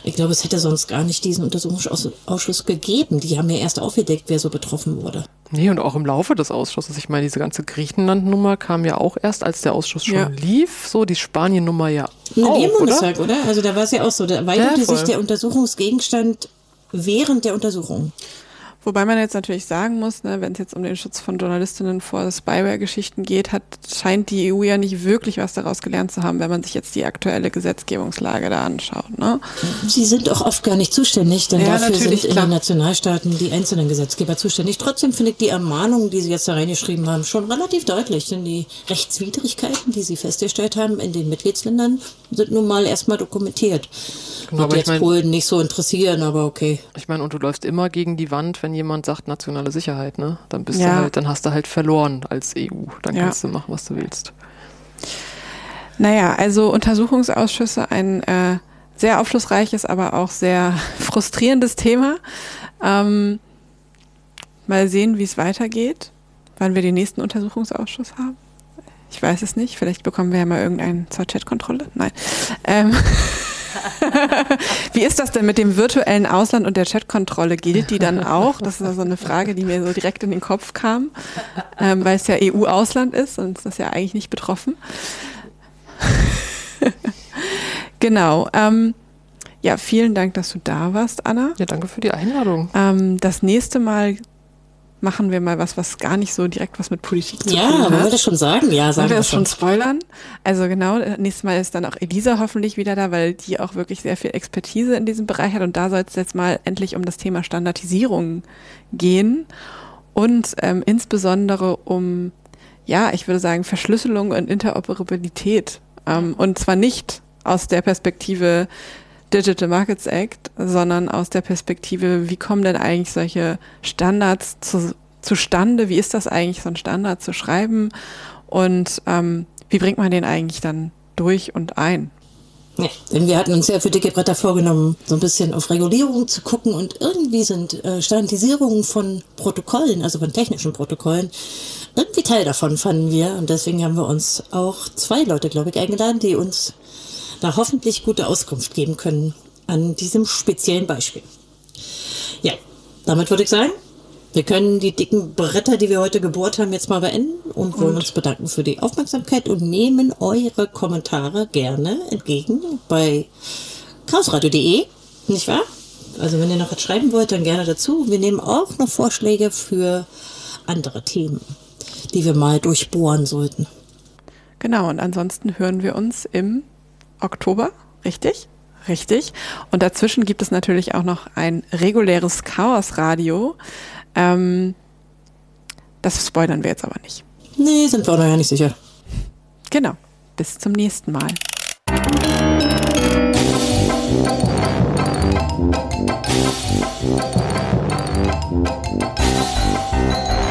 Ich glaube, es hätte sonst gar nicht diesen Untersuchungsausschuss gegeben. Die haben ja erst aufgedeckt, wer so betroffen wurde. Nee, und auch im Laufe des Ausschusses. Ich meine, diese ganze Griechenland-Nummer kam ja auch erst, als der Ausschuss schon ja. lief. So, die Spanien-Nummer ja auch, Im Bundestag, oder? oder? Also da war es ja auch so. Da weitete ja, sich der Untersuchungsgegenstand während der Untersuchung. Wobei man jetzt natürlich sagen muss, ne, wenn es jetzt um den Schutz von Journalistinnen vor Spyware-Geschichten geht, hat, scheint die EU ja nicht wirklich was daraus gelernt zu haben, wenn man sich jetzt die aktuelle Gesetzgebungslage da anschaut. Ne? Sie sind auch oft gar nicht zuständig, denn ja, dafür sind in den Nationalstaaten die einzelnen Gesetzgeber zuständig. Trotzdem finde ich die Ermahnungen, die Sie jetzt da reingeschrieben haben, schon relativ deutlich, denn die Rechtswidrigkeiten, die Sie festgestellt haben in den Mitgliedsländern, sind nun mal erstmal dokumentiert. Genau, Wird jetzt ich mein, Polen nicht so interessieren, aber okay. Ich meine, und du läufst immer gegen die Wand, wenn jemand sagt nationale Sicherheit, ne? Dann bist ja. du halt, dann hast du halt verloren als EU. Dann ja. kannst du machen, was du willst. Naja, also Untersuchungsausschüsse, ein äh, sehr aufschlussreiches, aber auch sehr [laughs] frustrierendes Thema. Ähm, mal sehen, wie es weitergeht, wann wir den nächsten Untersuchungsausschuss haben. Ich weiß es nicht. Vielleicht bekommen wir ja mal irgendeinen zur Chatkontrolle. Nein. Ähm [laughs] [laughs] Wie ist das denn mit dem virtuellen Ausland und der Chatkontrolle? Gilt die dann auch? Das ist so eine Frage, die mir so direkt in den Kopf kam, ähm, weil es ja EU-Ausland ist und ist das ja eigentlich nicht betroffen. [laughs] genau. Ähm, ja, vielen Dank, dass du da warst, Anna. Ja, danke für die Einladung. Ähm, das nächste Mal machen wir mal was, was gar nicht so direkt was mit Politik zu ja, tun hat. Ja, wir das schon sagen? Ja, sagen wir das schon schon. spoilern? Also genau, nächstes Mal ist dann auch Elisa hoffentlich wieder da, weil die auch wirklich sehr viel Expertise in diesem Bereich hat. Und da soll es jetzt mal endlich um das Thema Standardisierung gehen und ähm, insbesondere um, ja, ich würde sagen, Verschlüsselung und Interoperabilität. Ähm, und zwar nicht aus der Perspektive Digital Markets Act, sondern aus der Perspektive, wie kommen denn eigentlich solche Standards zu, zustande? Wie ist das eigentlich, so einen Standard zu schreiben? Und ähm, wie bringt man den eigentlich dann durch und ein? Ja, denn wir hatten uns ja für dicke Bretter vorgenommen, so ein bisschen auf Regulierung zu gucken und irgendwie sind äh, Standardisierungen von Protokollen, also von technischen Protokollen, irgendwie Teil davon fanden wir und deswegen haben wir uns auch zwei Leute, glaube ich, eingeladen, die uns da hoffentlich gute Auskunft geben können an diesem speziellen Beispiel. Ja, damit würde ich sagen, wir können die dicken Bretter, die wir heute gebohrt haben, jetzt mal beenden und, wollen uns bedanken für die Aufmerksamkeit und nehmen eure Kommentare gerne entgegen bei chaosradio.de, nicht wahr? Also wenn ihr noch was schreiben wollt, dann gerne dazu. Wir nehmen auch noch Vorschläge für andere Themen, die wir mal durchbohren sollten. Genau, und ansonsten hören wir uns im Oktober, richtig? Richtig. Und dazwischen gibt es natürlich auch noch ein reguläres Chaosradio. Ähm, das spoilern wir jetzt aber nicht. Nee, sind wir auch noch ja nicht sicher. Genau. Bis zum nächsten Mal. Thank you.